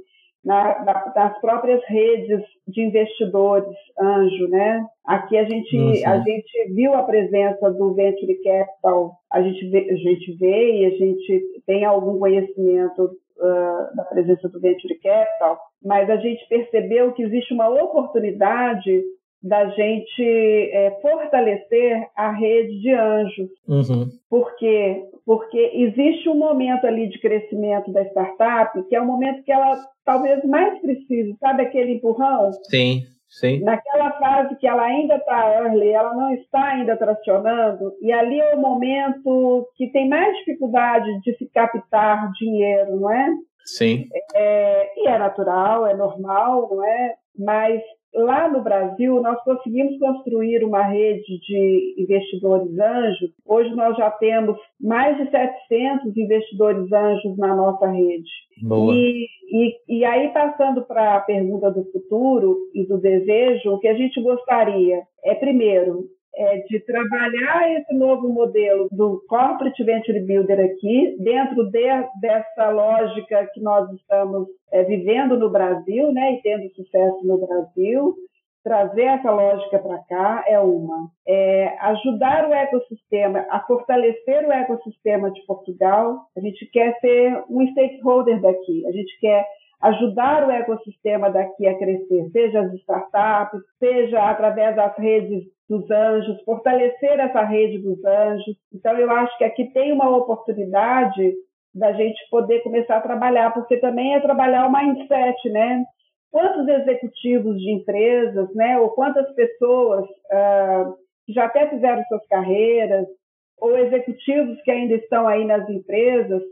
na, na, nas próprias redes de investidores anjo, né? Aqui a gente a gente viu a presença do venture capital, a gente vê, a gente vê e a gente tem algum conhecimento uh, da presença do venture capital, mas a gente percebeu que existe uma oportunidade da gente é, fortalecer a rede de anjos. Uhum. Por quê? Porque existe um momento ali de crescimento da startup que é o momento que ela talvez mais precise, sabe aquele empurrão? Sim. Sim. Naquela fase que ela ainda está early, ela não está ainda tracionando, e ali é o momento que tem mais dificuldade de se captar dinheiro, não é? Sim. É, e é natural, é normal, não é? Mas Lá no Brasil, nós conseguimos construir uma rede de investidores anjos. Hoje nós já temos mais de 700 investidores anjos na nossa rede. Boa. E, e, e aí, passando para a pergunta do futuro e do desejo, o que a gente gostaria é, primeiro, é, de trabalhar esse novo modelo do Corporate Venture Builder aqui, dentro de, dessa lógica que nós estamos é, vivendo no Brasil, né, e tendo sucesso no Brasil, trazer essa lógica para cá é uma. É, ajudar o ecossistema, a fortalecer o ecossistema de Portugal. A gente quer ser um stakeholder daqui, a gente quer ajudar o ecossistema daqui a crescer, seja as startups, seja através das redes dos anjos, fortalecer essa rede dos anjos. Então, eu acho que aqui tem uma oportunidade da gente poder começar a trabalhar, porque também é trabalhar o mindset, né? Quantos executivos de empresas, né, ou quantas pessoas uh, já até fizeram suas carreiras, ou executivos que ainda estão aí nas empresas,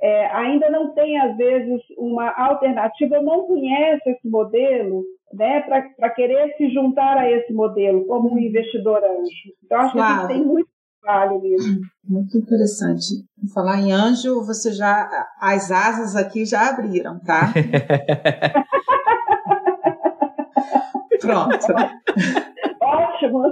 é, ainda não tem, às vezes, uma alternativa, não conhece esse modelo, né, para querer se juntar a esse modelo como um investidor anjo. Então, acho claro. que tem muito trabalho nisso. Muito interessante. Falar em anjo, você já as asas aqui já abriram, tá? Pronto. Ótimo.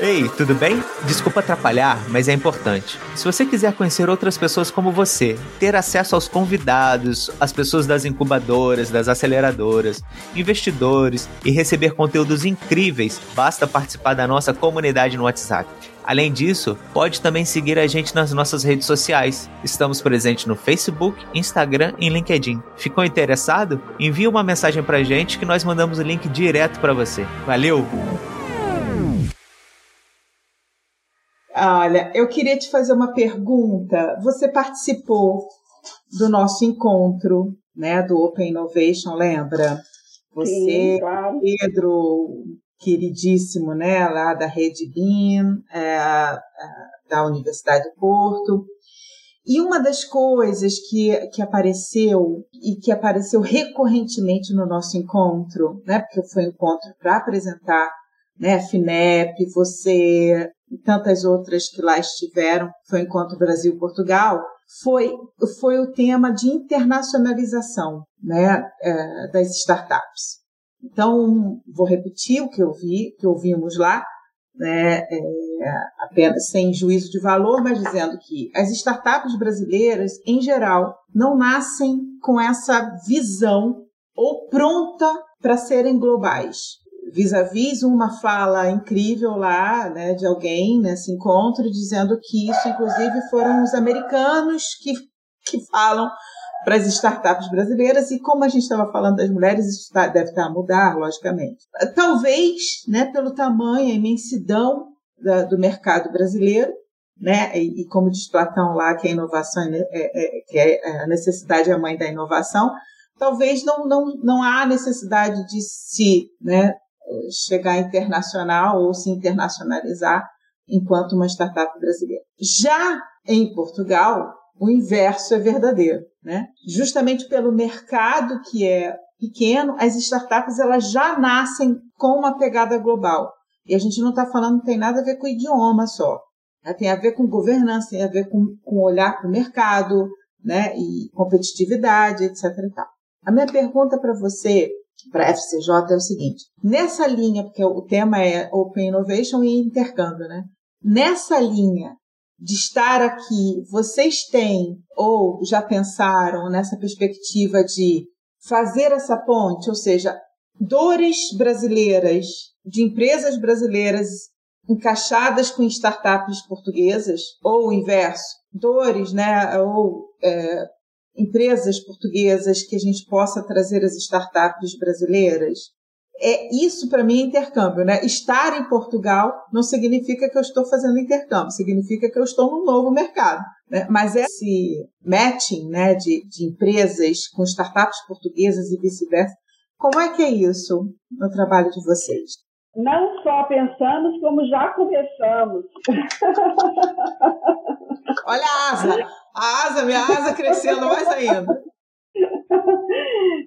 Ei, tudo bem? Desculpa atrapalhar, mas é importante. Se você quiser conhecer outras pessoas como você, ter acesso aos convidados, às pessoas das incubadoras, das aceleradoras, investidores e receber conteúdos incríveis, basta participar da nossa comunidade no WhatsApp. Além disso, pode também seguir a gente nas nossas redes sociais. Estamos presentes no Facebook, Instagram e LinkedIn. Ficou interessado? Envie uma mensagem pra gente que nós mandamos o link direto para você. Valeu! Olha, eu queria te fazer uma pergunta. Você participou do nosso encontro, né, do Open Innovation, lembra? Você, Sim, claro. Pedro, queridíssimo, né, lá da Rede BIM, é, da Universidade do Porto. E uma das coisas que, que apareceu e que apareceu recorrentemente no nosso encontro, né, porque foi um encontro para apresentar né, FINEP, você e tantas outras que lá estiveram, foi o Encontro Brasil-Portugal, foi, foi o tema de internacionalização né, é, das startups. Então, vou repetir o que eu vi, que ouvimos lá, né, é, apenas sem juízo de valor, mas dizendo que as startups brasileiras, em geral, não nascem com essa visão ou pronta para serem globais vis-à-vis uma fala incrível lá, né, de alguém nesse encontro, dizendo que isso, inclusive, foram os americanos que, que falam para as startups brasileiras e como a gente estava falando das mulheres, isso tá, deve estar tá a mudar, logicamente. Talvez, né, pelo tamanho, a imensidão da, do mercado brasileiro, né, e, e, como diz Platão lá, que a inovação é, é, é, que é, a necessidade é a mãe da inovação, talvez não, não, não há necessidade de se né, chegar internacional ou se internacionalizar enquanto uma startup brasileira. Já em Portugal, o inverso é verdadeiro, né? Justamente pelo mercado que é pequeno, as startups elas já nascem com uma pegada global. E a gente não está falando, tem nada a ver com idioma só. Tem a ver com governança, tem a ver com, com olhar para o mercado, né? E competitividade, etc. A minha pergunta para você para a FCJ é o seguinte: nessa linha, porque o tema é Open Innovation e intercâmbio, né? Nessa linha de estar aqui, vocês têm ou já pensaram nessa perspectiva de fazer essa ponte, ou seja, dores brasileiras, de empresas brasileiras encaixadas com startups portuguesas, ou o inverso, dores, né, ou é, empresas portuguesas que a gente possa trazer as startups brasileiras. É isso para mim é intercâmbio, né? Estar em Portugal não significa que eu estou fazendo intercâmbio, significa que eu estou num novo mercado, né? Mas esse matching, né, de, de empresas com startups portuguesas e vice-versa, como é que é isso no trabalho de vocês? Não só pensamos, como já começamos. Olha a asa, a asa, minha asa crescendo mais ainda.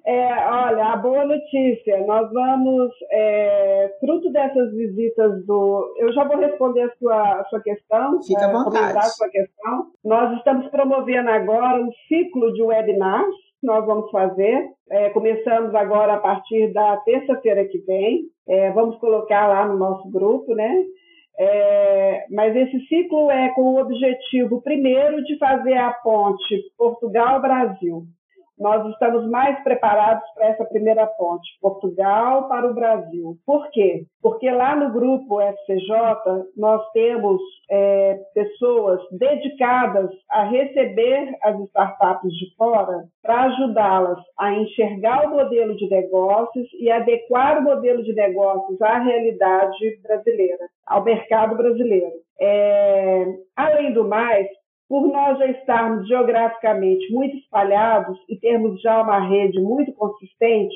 É, olha, a boa notícia, nós vamos, é, fruto dessas visitas do. Eu já vou responder a sua, a sua questão. Fica à é, vontade. A sua questão. Nós estamos promovendo agora um ciclo de webinars que nós vamos fazer. É, começamos agora a partir da terça-feira que vem. É, vamos colocar lá no nosso grupo, né? É, mas esse ciclo é com o objetivo, primeiro, de fazer a ponte Portugal-Brasil. Nós estamos mais preparados para essa primeira ponte, Portugal para o Brasil. Por quê? Porque lá no grupo FCJ nós temos é, pessoas dedicadas a receber as startups de fora para ajudá-las a enxergar o modelo de negócios e adequar o modelo de negócios à realidade brasileira, ao mercado brasileiro. É, além do mais, por nós já estarmos geograficamente muito espalhados e termos já uma rede muito consistente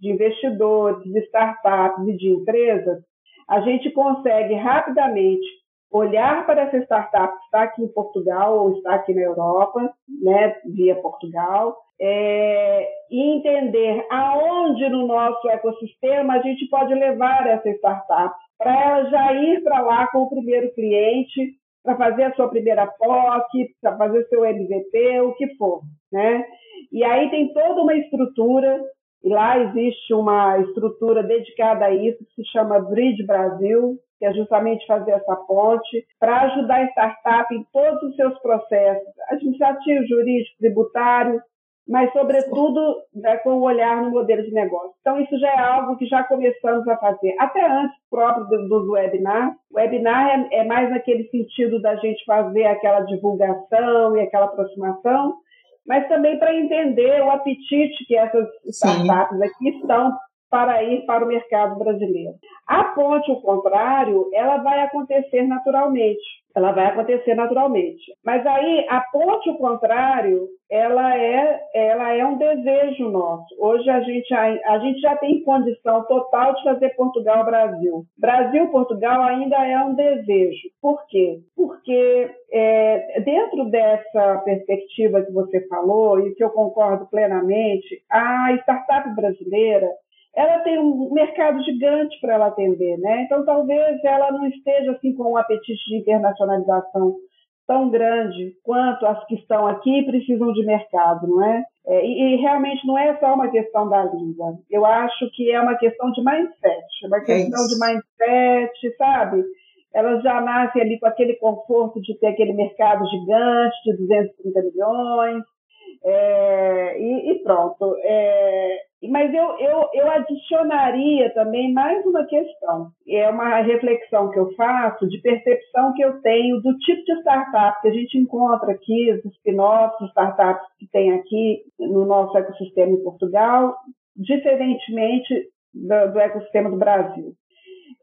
de investidores, de startups e de empresas, a gente consegue rapidamente olhar para essa startup que está aqui em Portugal ou está aqui na Europa, né, via Portugal, é, e entender aonde no nosso ecossistema a gente pode levar essa startup para ela já ir para lá com o primeiro cliente, para fazer a sua primeira POC, para fazer seu MVP, o que for, né? E aí tem toda uma estrutura, e lá existe uma estrutura dedicada a isso, que se chama Bridge Brasil, que é justamente fazer essa ponte, para ajudar a startup em todos os seus processos, administrativo, jurídico, tributário, mas, sobretudo, né, com o olhar no modelo de negócio. Então, isso já é algo que já começamos a fazer, até antes próprio do, do webinar. O webinar é, é mais naquele sentido da gente fazer aquela divulgação e aquela aproximação, mas também para entender o apetite que essas startups Sim. aqui estão para ir para o mercado brasileiro. A ponte, ao contrário, ela vai acontecer naturalmente. Ela vai acontecer naturalmente. Mas aí a ponte, ao contrário, ela é, ela é um desejo nosso. Hoje a gente, a, a gente já tem condição total de fazer Portugal-Brasil. Brasil-Portugal ainda é um desejo. Por quê? Porque é, dentro dessa perspectiva que você falou, e que eu concordo plenamente, a startup brasileira ela tem um mercado gigante para ela atender, né? Então talvez ela não esteja assim com um apetite de internacionalização tão grande quanto as que estão aqui precisam de mercado, não é? é e, e, realmente não é só uma questão da língua. Eu acho que é uma questão de mindset, é uma é questão é de mindset, sabe? Elas já nascem ali com aquele conforto de ter aquele mercado gigante de 230 milhões, é, e, e, pronto. É, mas eu, eu, eu adicionaria também mais uma questão. É uma reflexão que eu faço de percepção que eu tenho do tipo de startup que a gente encontra aqui, os spin-offs, startups que tem aqui no nosso ecossistema em Portugal, diferentemente do, do ecossistema do Brasil.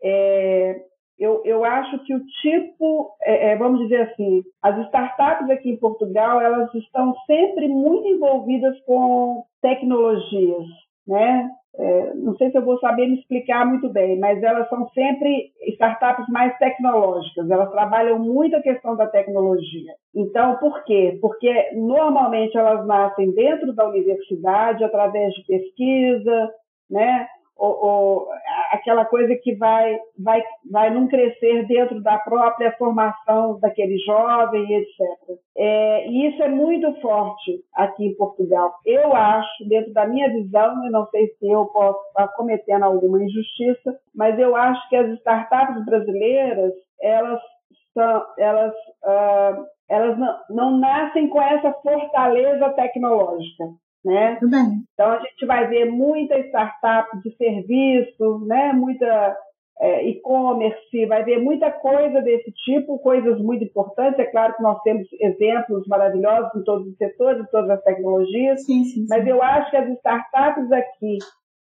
É, eu, eu acho que o tipo, é, é, vamos dizer assim, as startups aqui em Portugal, elas estão sempre muito envolvidas com tecnologias, né? É, não sei se eu vou saber me explicar muito bem, mas elas são sempre startups mais tecnológicas, elas trabalham muito a questão da tecnologia. Então, por quê? Porque normalmente elas nascem dentro da universidade, através de pesquisa, né? Ou, ou, aquela coisa que vai, vai, vai não crescer dentro da própria formação daquele jovem, etc. É, e isso é muito forte aqui em Portugal. Eu acho, dentro da minha visão, eu não sei se eu posso estar cometendo alguma injustiça, mas eu acho que as startups brasileiras, elas são, elas, uh, elas não, não nascem com essa fortaleza tecnológica. Né? Então a gente vai ver muita startup de serviço, né? muita é, e-commerce, vai ver muita coisa desse tipo, coisas muito importantes. É claro que nós temos exemplos maravilhosos em todos os setores, em todas as tecnologias, sim, sim, sim. mas eu acho que as startups aqui,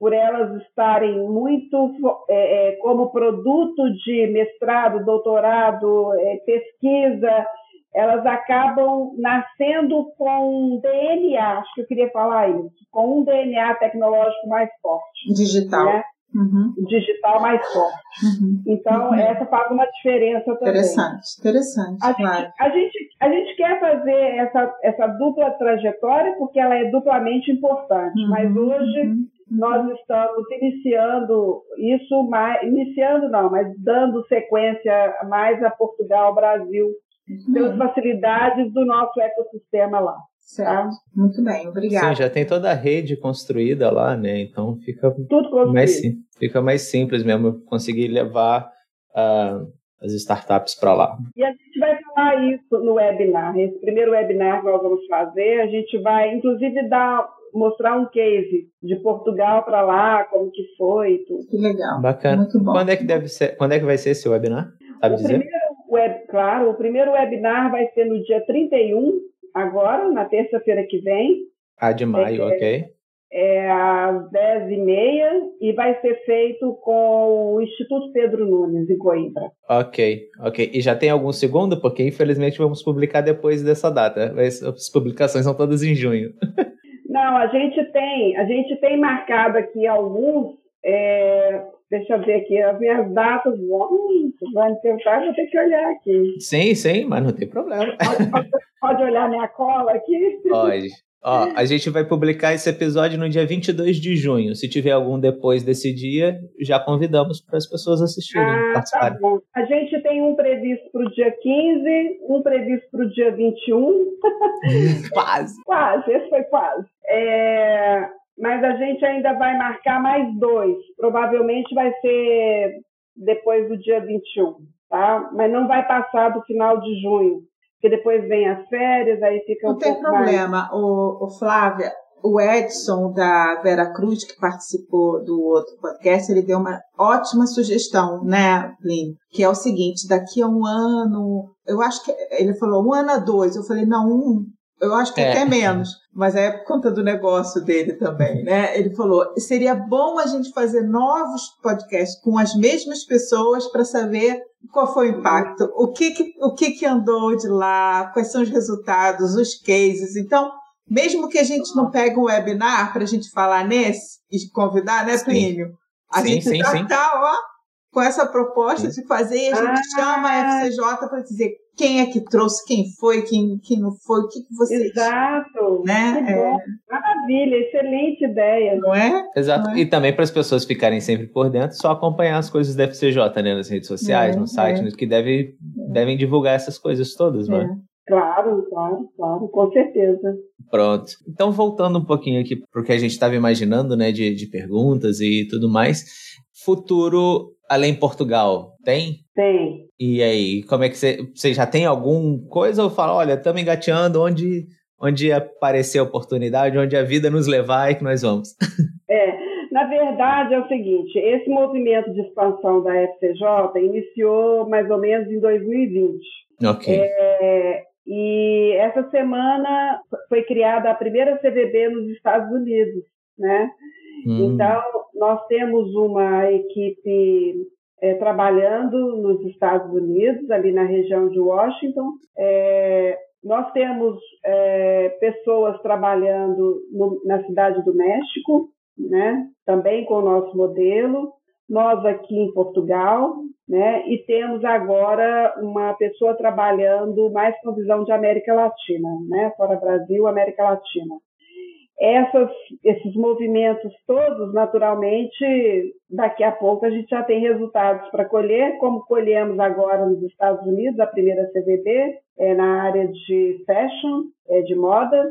por elas estarem muito é, é, como produto de mestrado, doutorado, é, pesquisa, elas acabam nascendo com um DNA, acho que eu queria falar isso, com um DNA tecnológico mais forte. Digital. Né? Uhum. Digital mais forte. Uhum. Então, uhum. essa faz uma diferença também. Interessante, interessante. A, claro. gente, a, gente, a gente quer fazer essa, essa dupla trajetória porque ela é duplamente importante, uhum. mas hoje uhum. nós estamos iniciando isso, mais, iniciando não, mas dando sequência mais a Portugal, Brasil pelas facilidades do nosso ecossistema lá. Certo. Tá? Muito bem, obrigada. Sim, já tem toda a rede construída lá, né? Então fica Tudo mais, fica mais simples mesmo conseguir levar uh, as startups para lá. E a gente vai falar isso no webinar. Esse primeiro webinar que nós vamos fazer, a gente vai inclusive dar mostrar um case de Portugal para lá, como que foi, tudo. Que legal. Bacana. Muito bom. Quando é que deve ser? Quando é que vai ser esse webinar? Sabe o dizer? Primeiro, web, claro, o primeiro webinar vai ser no dia 31, agora, na terça-feira que vem. Ah, de maio, é, ok. é às 10h30 e vai ser feito com o Instituto Pedro Nunes, em Coimbra. Ok, ok. E já tem algum segundo? Porque infelizmente vamos publicar depois dessa data. As publicações são todas em junho. Não, a gente tem, a gente tem marcado aqui alguns. É, deixa eu ver aqui as minhas datas. Hum, vai me perguntar, vou ter que olhar aqui. Sim, sim, mas não tem problema. Pode, pode, pode olhar minha cola aqui? Pode. Ó, a gente vai publicar esse episódio no dia 22 de junho. Se tiver algum depois desse dia, já convidamos para as pessoas assistirem, ah, tá participarem. Bom. A gente tem um previsto para o dia 15, um previsto para o dia 21. quase. quase, esse foi quase. É, mas a gente ainda vai marcar mais dois. Provavelmente vai ser depois do dia 21, tá? Mas não vai passar do final de junho porque depois vem as férias, aí fica Não um tem problema, mais... o, o Flávia, o Edson da Vera Cruz, que participou do outro podcast, ele deu uma ótima sugestão, né, Plínio? Que é o seguinte, daqui a um ano, eu acho que ele falou um ano a dois, eu falei, não, um, eu acho que é. até menos, mas é por conta do negócio dele também, né? Ele falou: seria bom a gente fazer novos podcasts com as mesmas pessoas para saber qual foi o impacto, o que, que, o que, que andou de lá, quais são os resultados, os cases. Então, mesmo que a gente não pegue um webinar para a gente falar nesse e convidar, né, Plínio? A sim, gente sim, já está, ó, com essa proposta sim. de fazer e a gente ah, chama a FCJ para dizer quem é que trouxe, quem foi, quem, quem não foi, o que, que você. Exato. Né? É... Maravilha, excelente ideia. Não é? Exato. Não é? E também para as pessoas ficarem sempre por dentro, só acompanhar as coisas da FCJ, né? Nas redes sociais, é, no site, é. que deve, devem divulgar essas coisas todas, não é? Claro, claro, claro, com certeza. Pronto. Então, voltando um pouquinho aqui para o que a gente estava imaginando, né, de, de perguntas e tudo mais. Futuro além Portugal, tem? Tem. E aí, como é que você, você já tem alguma coisa ou fala, olha, estamos engateando onde, onde aparecer a oportunidade, onde a vida nos levar e que nós vamos? É, na verdade é o seguinte, esse movimento de expansão da FCJ iniciou mais ou menos em 2020. Ok. É, e essa semana foi criada a primeira CVB nos Estados Unidos, né? Hum. Então, nós temos uma equipe é, trabalhando nos Estados Unidos, ali na região de Washington. É, nós temos é, pessoas trabalhando no, na cidade do México, né? também com o nosso modelo. Nós aqui em Portugal, né? E temos agora uma pessoa trabalhando mais com visão de América Latina, né? Fora Brasil, América Latina essas, esses movimentos todos, naturalmente, daqui a pouco a gente já tem resultados para colher, como colhemos agora nos Estados Unidos, a primeira CVB, é, na área de fashion, é, de moda,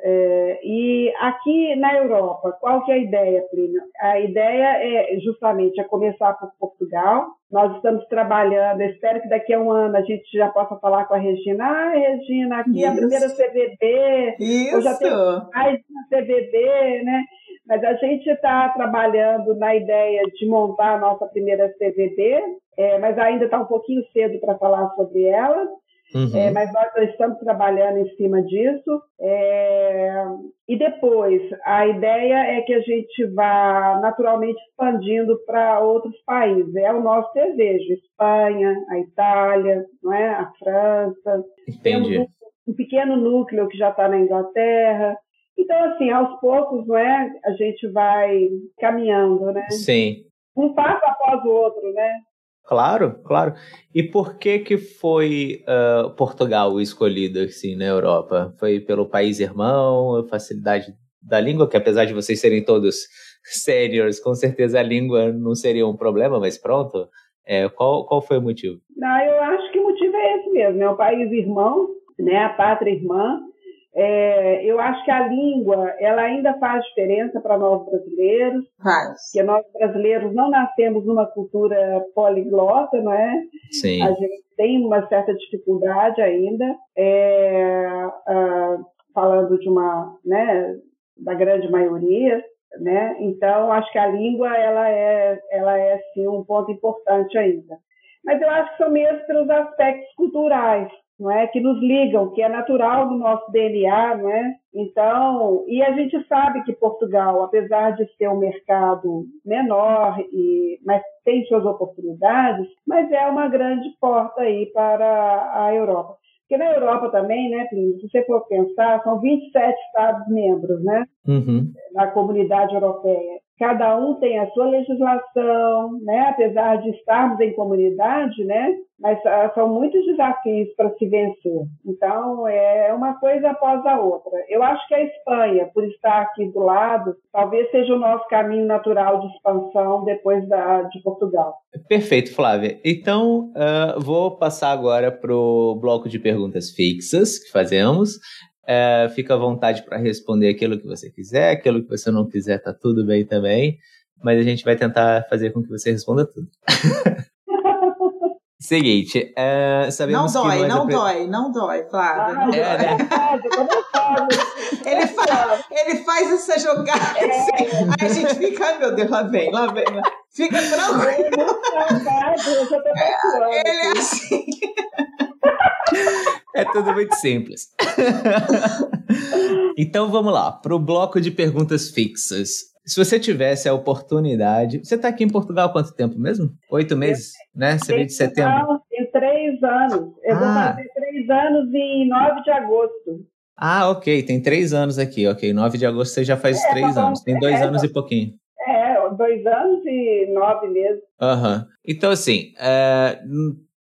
é, e aqui na Europa, qual que é a ideia, Plínio? A ideia é justamente é começar por Portugal. Nós estamos trabalhando, espero que daqui a um ano a gente já possa falar com a Regina. Ah, Regina, aqui Isso. é a primeira CVB. Isso. Eu já tenho mais uma CVB, né? Mas a gente está trabalhando na ideia de montar a nossa primeira CVB, é, mas ainda está um pouquinho cedo para falar sobre ela. Uhum. É, mas nós estamos trabalhando em cima disso. É, e depois, a ideia é que a gente vá naturalmente expandindo para outros países. É o nosso desejo: Espanha, a Itália, não é? a França. Entendi. Temos um, um pequeno núcleo que já está na Inglaterra. Então, assim, aos poucos, não é? A gente vai caminhando, né? Sim. Um passo após o outro, né? Claro, claro. E por que que foi uh, Portugal escolhido assim na Europa? Foi pelo país irmão, facilidade da língua, que apesar de vocês serem todos seniors, com certeza a língua não seria um problema, mas pronto. É, qual, qual foi o motivo? Não, eu acho que o motivo é esse mesmo, é o país irmão, né, a pátria irmã, é, eu acho que a língua ela ainda faz diferença para nós brasileiros, faz. porque nós brasileiros não nascemos numa cultura poliglota, não é? Sim. A gente tem uma certa dificuldade ainda, é, uh, falando de uma, né, da grande maioria, né? Então acho que a língua ela é, ela é sim um ponto importante ainda. Mas eu acho que são mesmo pelos aspectos culturais, não é, que nos ligam, que é natural do nosso DNA, não é? Então, e a gente sabe que Portugal, apesar de ser um mercado menor e mas tem suas oportunidades, mas é uma grande porta aí para a Europa. Porque na Europa também, né, se você for pensar, são 27 Estados membros, né, uhum. na comunidade europeia cada um tem a sua legislação, né? apesar de estarmos em comunidade, né? mas ah, são muitos desafios para se vencer. Então, é uma coisa após a outra. Eu acho que a Espanha, por estar aqui do lado, talvez seja o nosso caminho natural de expansão depois da, de Portugal. Perfeito, Flávia. Então, uh, vou passar agora para o bloco de perguntas fixas que fazemos. É, fica à vontade para responder aquilo que você quiser, aquilo que você não quiser, tá tudo bem também. Mas a gente vai tentar fazer com que você responda tudo. Seguinte, é, sabemos não dói, que não dói, não dói, Flávio. Ah, é, né? ele, faz, ele faz essa jogada é. assim, aí a gente fica, ai meu Deus, lá vem, lá vem. Lá. Fica tranquilo. Ele é assim. É tudo muito simples. então vamos lá, para o bloco de perguntas fixas. Se você tivesse a oportunidade. Você está aqui em Portugal há quanto tempo mesmo? Oito meses, né? Você veio de setembro? Tem três anos. Eu ah. vou fazer três anos em 9 de agosto. Ah, ok. Tem três anos aqui, ok. 9 de agosto você já faz é, três tá anos. Tem dois é, anos e pouquinho. É, dois anos e nove meses. Aham. Uhum. Então, assim, é,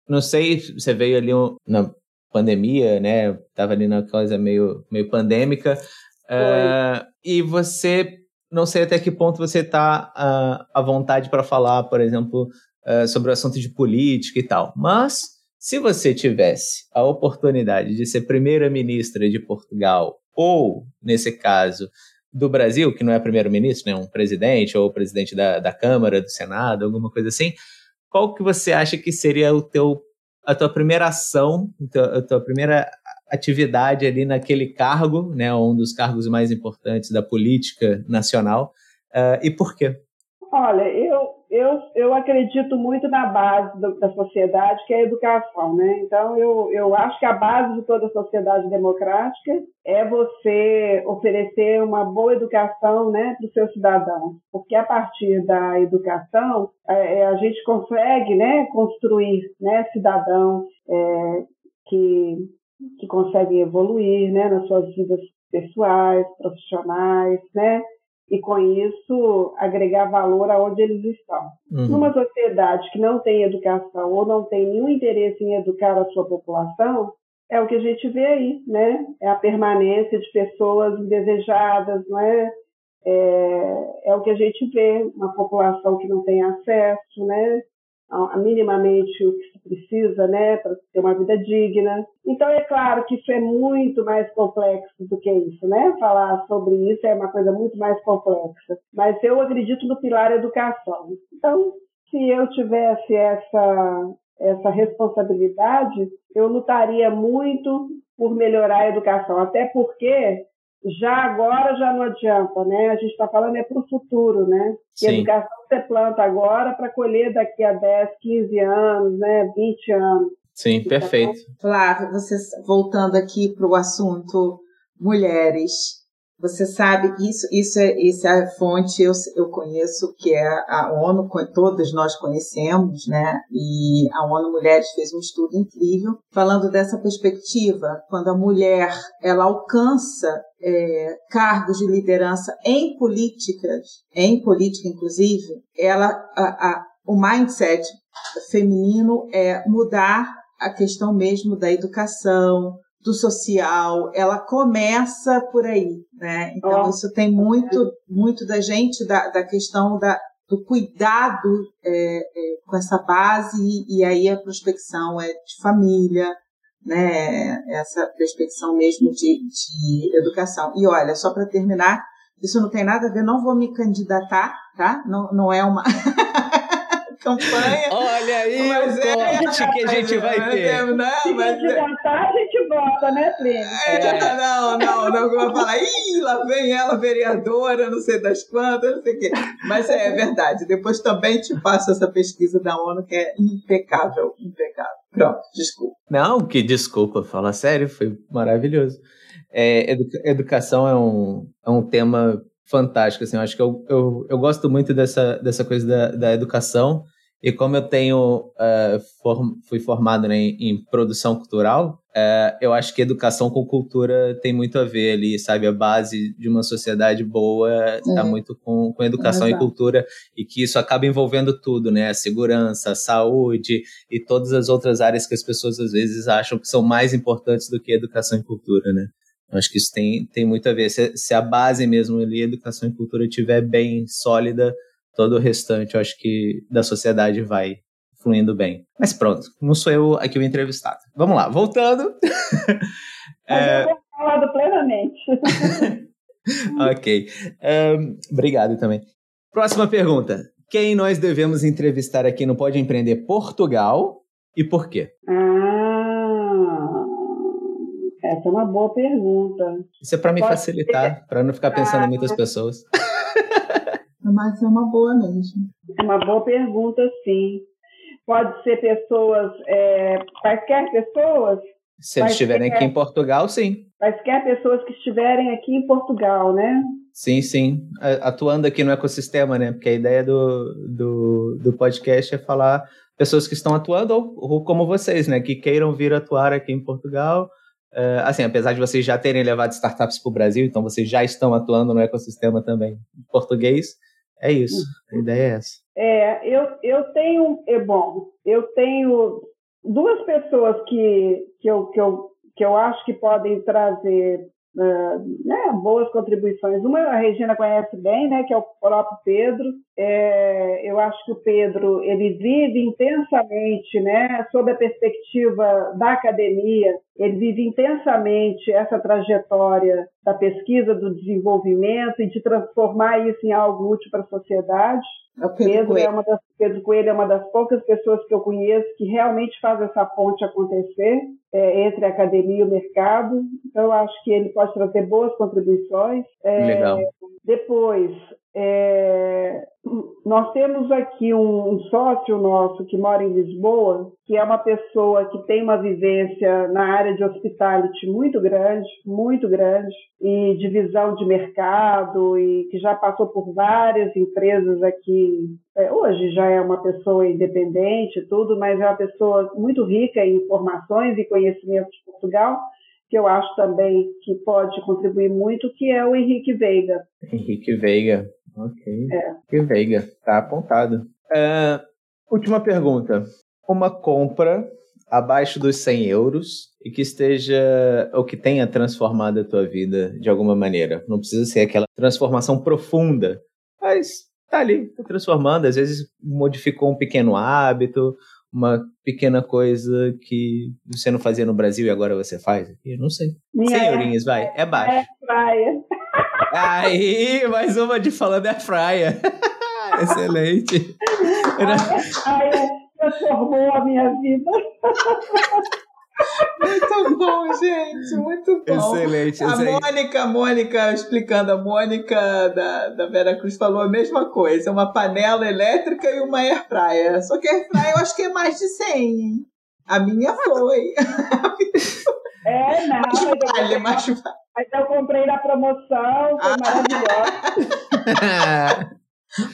não sei, você veio ali na pandemia, né? Tava ali na coisa meio, meio pandêmica. Uh, e você, não sei até que ponto você está uh, à vontade para falar, por exemplo, uh, sobre o assunto de política e tal. Mas, se você tivesse a oportunidade de ser primeira-ministra de Portugal, ou, nesse caso, do Brasil, que não é primeiro-ministro, né? Um presidente, ou presidente da, da Câmara, do Senado, alguma coisa assim qual que você acha que seria o teu a tua primeira ação, a tua primeira atividade ali naquele cargo, né, um dos cargos mais importantes da política nacional, uh, e por quê? Olha, eu, eu, acredito muito na base do, da sociedade, que é a educação, né? Então, eu, eu acho que a base de toda sociedade democrática é você oferecer uma boa educação, né, para os seus cidadãos, porque a partir da educação é, é, a gente consegue, né, construir, né, cidadãos é, que que conseguem evoluir, né, nas suas vidas pessoais, profissionais, né, e com isso agregar valor aonde eles estão. Uhum. Numa sociedade que não tem educação ou não tem nenhum interesse em educar a sua população, é o que a gente vê aí, né? É a permanência de pessoas indesejadas, não é? É, é o que a gente vê, uma população que não tem acesso, né? Minimamente o que se precisa, né, para ter uma vida digna. Então é claro que isso é muito mais complexo do que isso, né? Falar sobre isso é uma coisa muito mais complexa. Mas eu acredito no pilar educação. Então, se eu tivesse essa essa responsabilidade, eu lutaria muito por melhorar a educação, até porque já agora já não adianta, né? A gente está falando é para o futuro, né? Que a educação você planta agora para colher daqui a 10, 15 anos, né? 20 anos. Sim, então, perfeito. Flávia, você voltando aqui para o assunto mulheres, você sabe, isso, isso, é, isso é a fonte, eu, eu conheço, que é a ONU, todas nós conhecemos, né? E a ONU Mulheres fez um estudo incrível falando dessa perspectiva, quando a mulher ela alcança é, cargos de liderança em políticas, em política inclusive, ela, a, a, o mindset feminino é mudar a questão mesmo da educação, do social, ela começa por aí, né? Então, oh. isso tem muito, muito da gente, da, da questão da, do cuidado é, é, com essa base, e, e aí a prospecção é de família, né? Essa prospecção mesmo de, de educação. E olha, só para terminar, isso não tem nada a ver, não vou me candidatar, tá? Não, não é uma. campanha. Olha aí mas o é, corte que a gente vai é, ter. É, não, mas, Se candidatar, a gente vota, né, Plínio? É. Não, não, não. Eu vou falar, ih, lá vem ela, vereadora, não sei das quantas, não sei o quê. Mas é, verdade. Depois também te passo essa pesquisa da ONU que é impecável, impecável. Pronto, desculpa. Não, que desculpa, fala sério, foi maravilhoso. É, educa educação é um, é um tema fantástico, assim, eu acho que eu, eu, eu gosto muito dessa, dessa coisa da, da educação, e como eu tenho, uh, form, fui formado né, em, produção cultural, uh, eu acho que educação com cultura tem muito a ver ali, sabe? A base de uma sociedade boa está é. muito com, com educação é, e cultura, e que isso acaba envolvendo tudo, né? A segurança, a saúde e todas as outras áreas que as pessoas às vezes acham que são mais importantes do que educação e cultura, né? Eu acho que isso tem, tem muito a ver. Se, se a base mesmo ali, educação e cultura, estiver bem sólida, todo o restante, eu acho que da sociedade vai fluindo bem. Mas pronto, não sou eu aqui o entrevistado. Vamos lá, voltando. é... Eu falado plenamente. ok. Um, obrigado também. Próxima pergunta. Quem nós devemos entrevistar aqui no Pode Empreender Portugal e por quê? Ah, essa é uma boa pergunta. Isso é para me facilitar, para não ficar pensando em muitas pessoas. Mas é uma boa mesmo. É uma boa pergunta, sim. Pode ser pessoas, é, quaisquer pessoas. Se eles estiverem aqui em Portugal, sim. Quaisquer pessoas que estiverem aqui em Portugal, né? Sim, sim. Atuando aqui no ecossistema, né? Porque a ideia do, do, do podcast é falar pessoas que estão atuando, ou, ou como vocês, né? Que queiram vir atuar aqui em Portugal. Uh, assim, apesar de vocês já terem levado startups para o Brasil, então vocês já estão atuando no ecossistema também em português. É isso, a ideia é essa. É, eu, eu tenho, é bom, eu tenho duas pessoas que, que, eu, que, eu, que eu acho que podem trazer Uh, né, boas contribuições. Uma a Regina conhece bem, né, que é o próprio Pedro. É, eu acho que o Pedro ele vive intensamente, né, sob a perspectiva da academia, ele vive intensamente essa trajetória da pesquisa, do desenvolvimento e de transformar isso em algo útil para a sociedade. É o Pedro, Pedro, é uma das, Pedro Coelho é uma das poucas pessoas que eu conheço que realmente faz essa ponte acontecer é, entre a academia e o mercado. Então, eu acho que ele pode trazer boas contribuições. É, Legal. Depois, é, nós temos aqui um, um, sócio nosso que mora em Lisboa, que é uma pessoa que tem uma vivência na área de hospitality muito grande, muito grande, e de visão de mercado, e que já passou por várias empresas aqui. É, hoje já é uma pessoa independente tudo, mas é uma pessoa muito rica em informações e conhecimentos de Portugal que eu acho também que pode contribuir muito, que é o Henrique Veiga. Henrique Veiga, ok. É. Henrique Veiga, tá apontado. Uh, última pergunta. Uma compra abaixo dos 100 euros e que esteja, ou que tenha transformado a tua vida de alguma maneira. Não precisa ser aquela transformação profunda, mas tá ali, tá transformando. Às vezes modificou um pequeno hábito, uma pequena coisa que você não fazia no Brasil e agora você faz aqui? Não sei. Minha 100 eurinhos, vai. É baixo. É praia. Aí, mais uma de falando é praia. Excelente. Ai, transformou a minha vida. Muito bom, gente, muito bom. Excelente. A Mônica, a Mônica, explicando, a Mônica da, da Vera Cruz falou a mesma coisa, uma panela elétrica e uma air fryer. Só que a air fryer eu acho que é mais de 100, A minha foi. É, não. Mas vale, mas vale. Mas eu comprei na promoção, foi maravilhosa.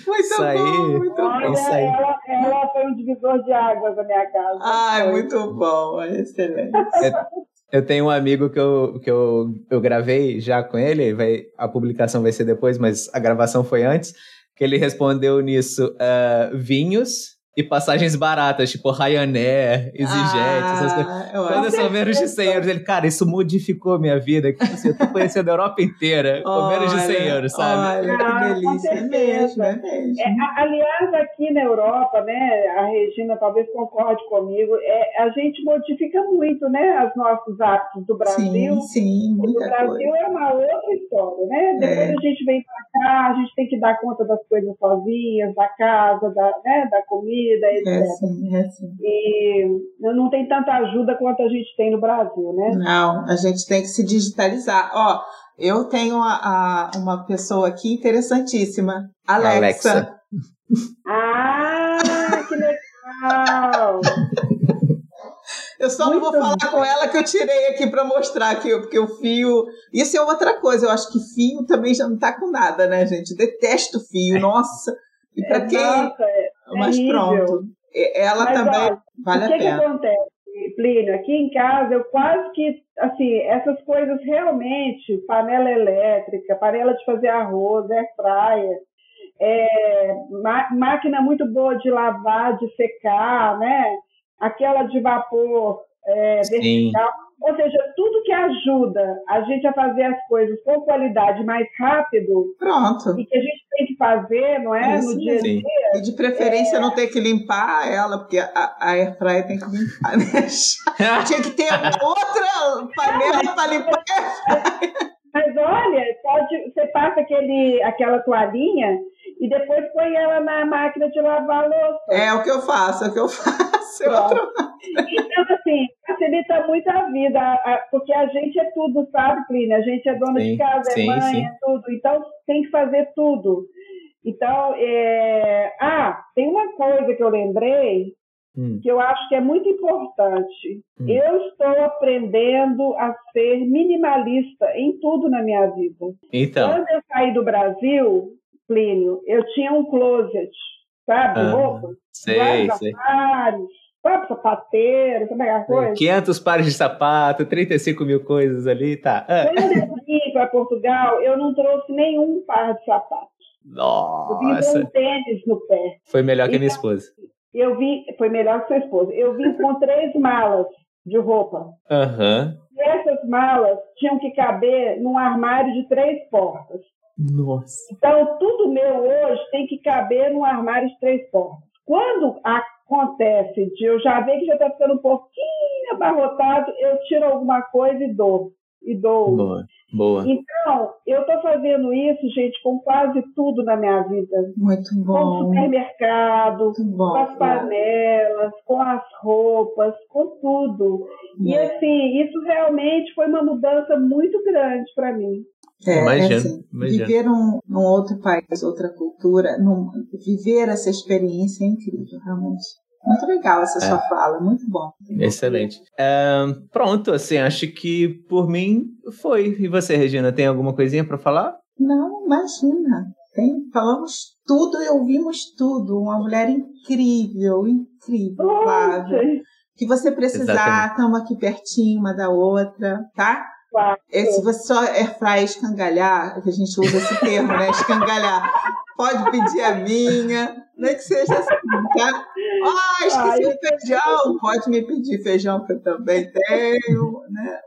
Muito isso aí, bom, muito Olha, bom. Isso aí. Ela, ela foi um divisor de águas na minha casa. Ah, é muito bom, excelente. Eu, eu tenho um amigo que, eu, que eu, eu gravei já com ele, vai, a publicação vai ser depois, mas a gravação foi antes, que ele respondeu nisso uh, vinhos e passagens baratas, tipo Ryanair, EasyJet, ah, essas coisas. Quando são menos de 100 euros, ele, cara, isso modificou minha vida. Que, assim, eu tô conhecendo a Europa inteira com menos de 100 euros, sabe? Olha, que delícia. É mesmo, é mesmo. É, aliás, aqui na Europa, né, a Regina talvez concorde comigo, é, a gente modifica muito, né, os nossos hábitos do Brasil. Sim, sim, muita O Brasil coisa. é uma outra história, né? Depois é. a gente vem pra cá, a gente tem que dar conta das coisas sozinhas, da casa, da, né, da comida, vida, etc. É sim, é sim. E não tem tanta ajuda quanto a gente tem no Brasil, né? Não, a gente tem que se digitalizar. Ó, eu tenho a, a, uma pessoa aqui interessantíssima, Alexa. Alexa. Ah, que legal! Eu só Muito não vou falar bom. com ela que eu tirei aqui para mostrar aqui, porque o fio. Isso é outra coisa. Eu acho que fio também já não tá com nada, né, gente? detesto fio, é. nossa. E para é, quem. Nossa, é Mas pronto. Ela Mas, também vale a pena. O que acontece, Plínio? Aqui em casa eu quase que, assim, essas coisas realmente, panela elétrica, panela de fazer arroz, air fryer, é, máquina muito boa de lavar, de secar, né? aquela de vapor é, vertical. Ou seja, tudo que ajuda a gente a fazer as coisas com qualidade mais rápido. Pronto. E que a gente tem que fazer, não é? Isso, no dia a dia. E de preferência é... não ter que limpar ela, porque a, a airfryer tem que limpar, né? Tinha que ter outra panela para limpar. Mas olha, pode, você passa aquele, aquela toalhinha e depois põe ela na máquina de lavar a louça. É o que eu faço, é o que eu faço. Então, assim, facilita muito a vida, porque a gente é tudo, sabe, Clínia? A gente é dona sim, de casa, é sim, mãe, sim. é tudo. Então, tem que fazer tudo. Então, é... ah, tem uma coisa que eu lembrei hum. que eu acho que é muito importante. Hum. Eu estou aprendendo a ser minimalista em tudo na minha vida. Então. Quando eu saí do Brasil, Plínio, eu tinha um closet, sabe? Ah, roupas, sei, sei. Armários, sabe? Sapateiro, sabe aquela coisa? 500 pares de sapato, 35 mil coisas ali, tá. Ah. Quando eu vim para Portugal, eu não trouxe nenhum par de sapatos. Nossa! Eu vim com um tênis no pé. Foi melhor que a minha então, esposa. Eu vim, foi melhor que sua esposa. Eu vim com três malas de roupa. Aham. Uhum. E essas malas tinham que caber num armário de três portas. Nossa. Então, tudo meu hoje tem que caber num armário de três portas. Quando acontece de eu já ver que já está ficando um pouquinho abarrotado, eu tiro alguma coisa e dou. E dou. Boa, boa. Então, eu estou fazendo isso, gente, com quase tudo na minha vida. Muito bom. Com o supermercado, bom, com as panelas, com as roupas, com tudo. É. E assim, isso realmente foi uma mudança muito grande para mim. É, imagina, é assim, imagina. Viver um, num outro país, outra cultura, num, viver essa experiência é incrível, realmente. Muito legal essa é. sua fala, muito bom. Excelente. É, pronto, assim, acho que por mim foi. E você, Regina, tem alguma coisinha para falar? Não, imagina. Tem, falamos tudo e ouvimos tudo. Uma mulher incrível, incrível, Flávia. Que você precisar, estamos aqui pertinho uma da outra, tá? Claro. Se você só airfry escangalhar, que a gente usa esse termo, né? Escangalhar. Pode pedir a minha, nem que seja assim, tá? Ah, esqueci o feijão. Pode me pedir feijão, que eu também tenho, né?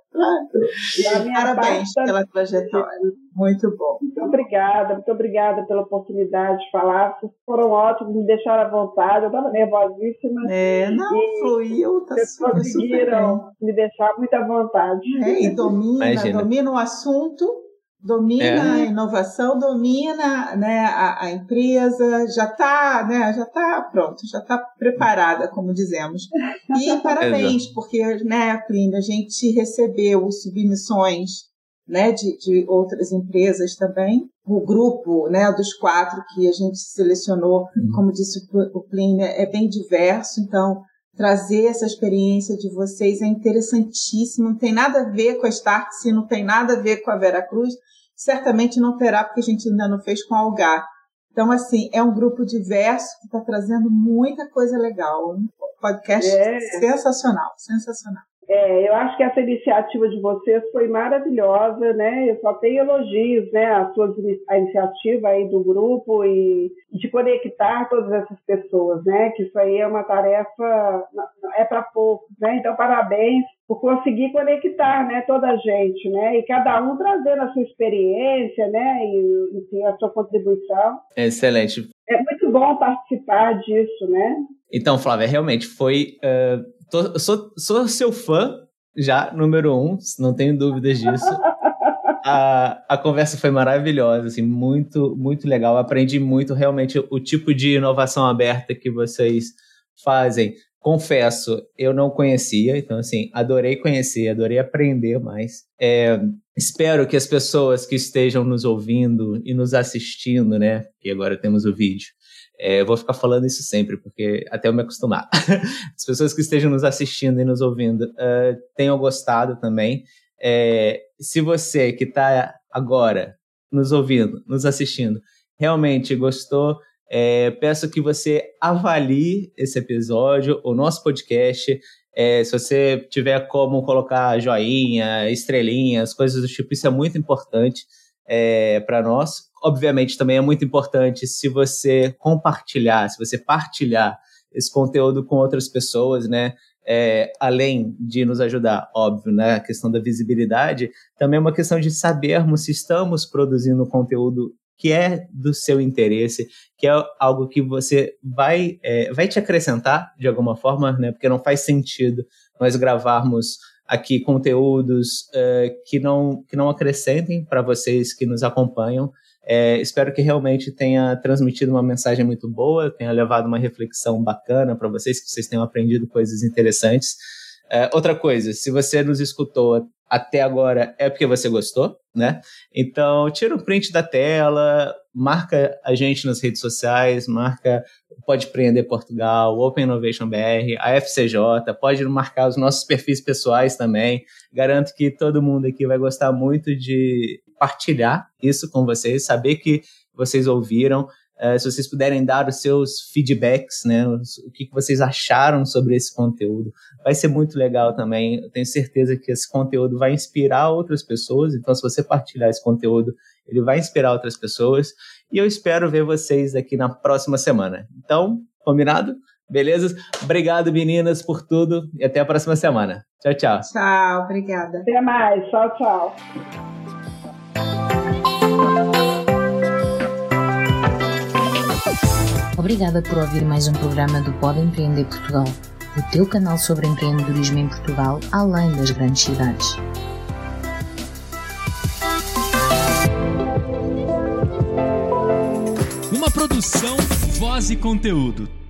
Parabéns pela trajetória. Muito bom. Muito obrigada, muito obrigada pela oportunidade de falar. Vocês foram ótimos, me deixaram à vontade. Eu estava nervosíssima. É, não, e fluiu. Tá vocês conseguiram me deixar muito à vontade. É, e domina, domina o assunto domina é. a inovação, domina né, a, a empresa, já está né, já tá pronto, já está preparada, como dizemos. E parabéns, porque, né, Plínio, a gente recebeu submissões né, de, de outras empresas também. O grupo né, dos quatro que a gente selecionou, uhum. como disse o Plínio, é bem diverso, então trazer essa experiência de vocês é interessantíssimo. Não tem nada a ver com a Startse, não tem nada a ver com a Vera Cruz, certamente não terá, porque a gente ainda não fez com Algar. Então, assim, é um grupo diverso que está trazendo muita coisa legal. Um podcast é. sensacional, sensacional. É, eu acho que essa iniciativa de vocês foi maravilhosa, né? Eu só tenho elogios, né? A sua a iniciativa aí do grupo e de conectar todas essas pessoas, né? Que isso aí é uma tarefa é para poucos, né? Então parabéns por conseguir conectar, né? Toda a gente, né? E cada um trazendo a sua experiência, né? E enfim, a sua contribuição. Excelente. É muito bom participar disso, né? Então, Flávia, realmente foi uh Tô, sou, sou seu fã, já, número um, não tenho dúvidas disso. A, a conversa foi maravilhosa, assim, muito, muito legal. Aprendi muito realmente o tipo de inovação aberta que vocês fazem. Confesso, eu não conhecia, então assim, adorei conhecer, adorei aprender mais. É, espero que as pessoas que estejam nos ouvindo e nos assistindo, né, e agora temos o vídeo, é, eu vou ficar falando isso sempre, porque até eu me acostumar. As pessoas que estejam nos assistindo e nos ouvindo uh, tenham gostado também. É, se você que está agora nos ouvindo, nos assistindo, realmente gostou, é, peço que você avalie esse episódio, o nosso podcast. É, se você tiver como colocar joinha, estrelinhas, coisas do tipo, isso é muito importante é, para nós. Obviamente, também é muito importante se você compartilhar, se você partilhar esse conteúdo com outras pessoas, né? É, além de nos ajudar, óbvio, né, a questão da visibilidade, também é uma questão de sabermos se estamos produzindo conteúdo que é do seu interesse, que é algo que você vai, é, vai te acrescentar de alguma forma, né, porque não faz sentido nós gravarmos aqui conteúdos uh, que, não, que não acrescentem para vocês que nos acompanham. É, espero que realmente tenha transmitido uma mensagem muito boa, tenha levado uma reflexão bacana para vocês, que vocês tenham aprendido coisas interessantes. É, outra coisa, se você nos escutou até agora é porque você gostou, né? Então, tira um print da tela, marca a gente nas redes sociais, marca Pode Prender Portugal, Open Innovation BR, a FCJ, pode marcar os nossos perfis pessoais também. Garanto que todo mundo aqui vai gostar muito de partilhar isso com vocês, saber que vocês ouviram. Uh, se vocês puderem dar os seus feedbacks, né, o que, que vocês acharam sobre esse conteúdo, vai ser muito legal também. Eu tenho certeza que esse conteúdo vai inspirar outras pessoas. Então, se você partilhar esse conteúdo, ele vai inspirar outras pessoas. E eu espero ver vocês aqui na próxima semana. Então, combinado? Beleza? Obrigado, meninas, por tudo e até a próxima semana. Tchau, tchau. Tchau, obrigada. Até mais. Tchau, tchau. Obrigada por ouvir mais um programa do Pode Empreender Portugal, o teu canal sobre empreendedorismo em Portugal, além das grandes cidades. Uma produção, voz e conteúdo.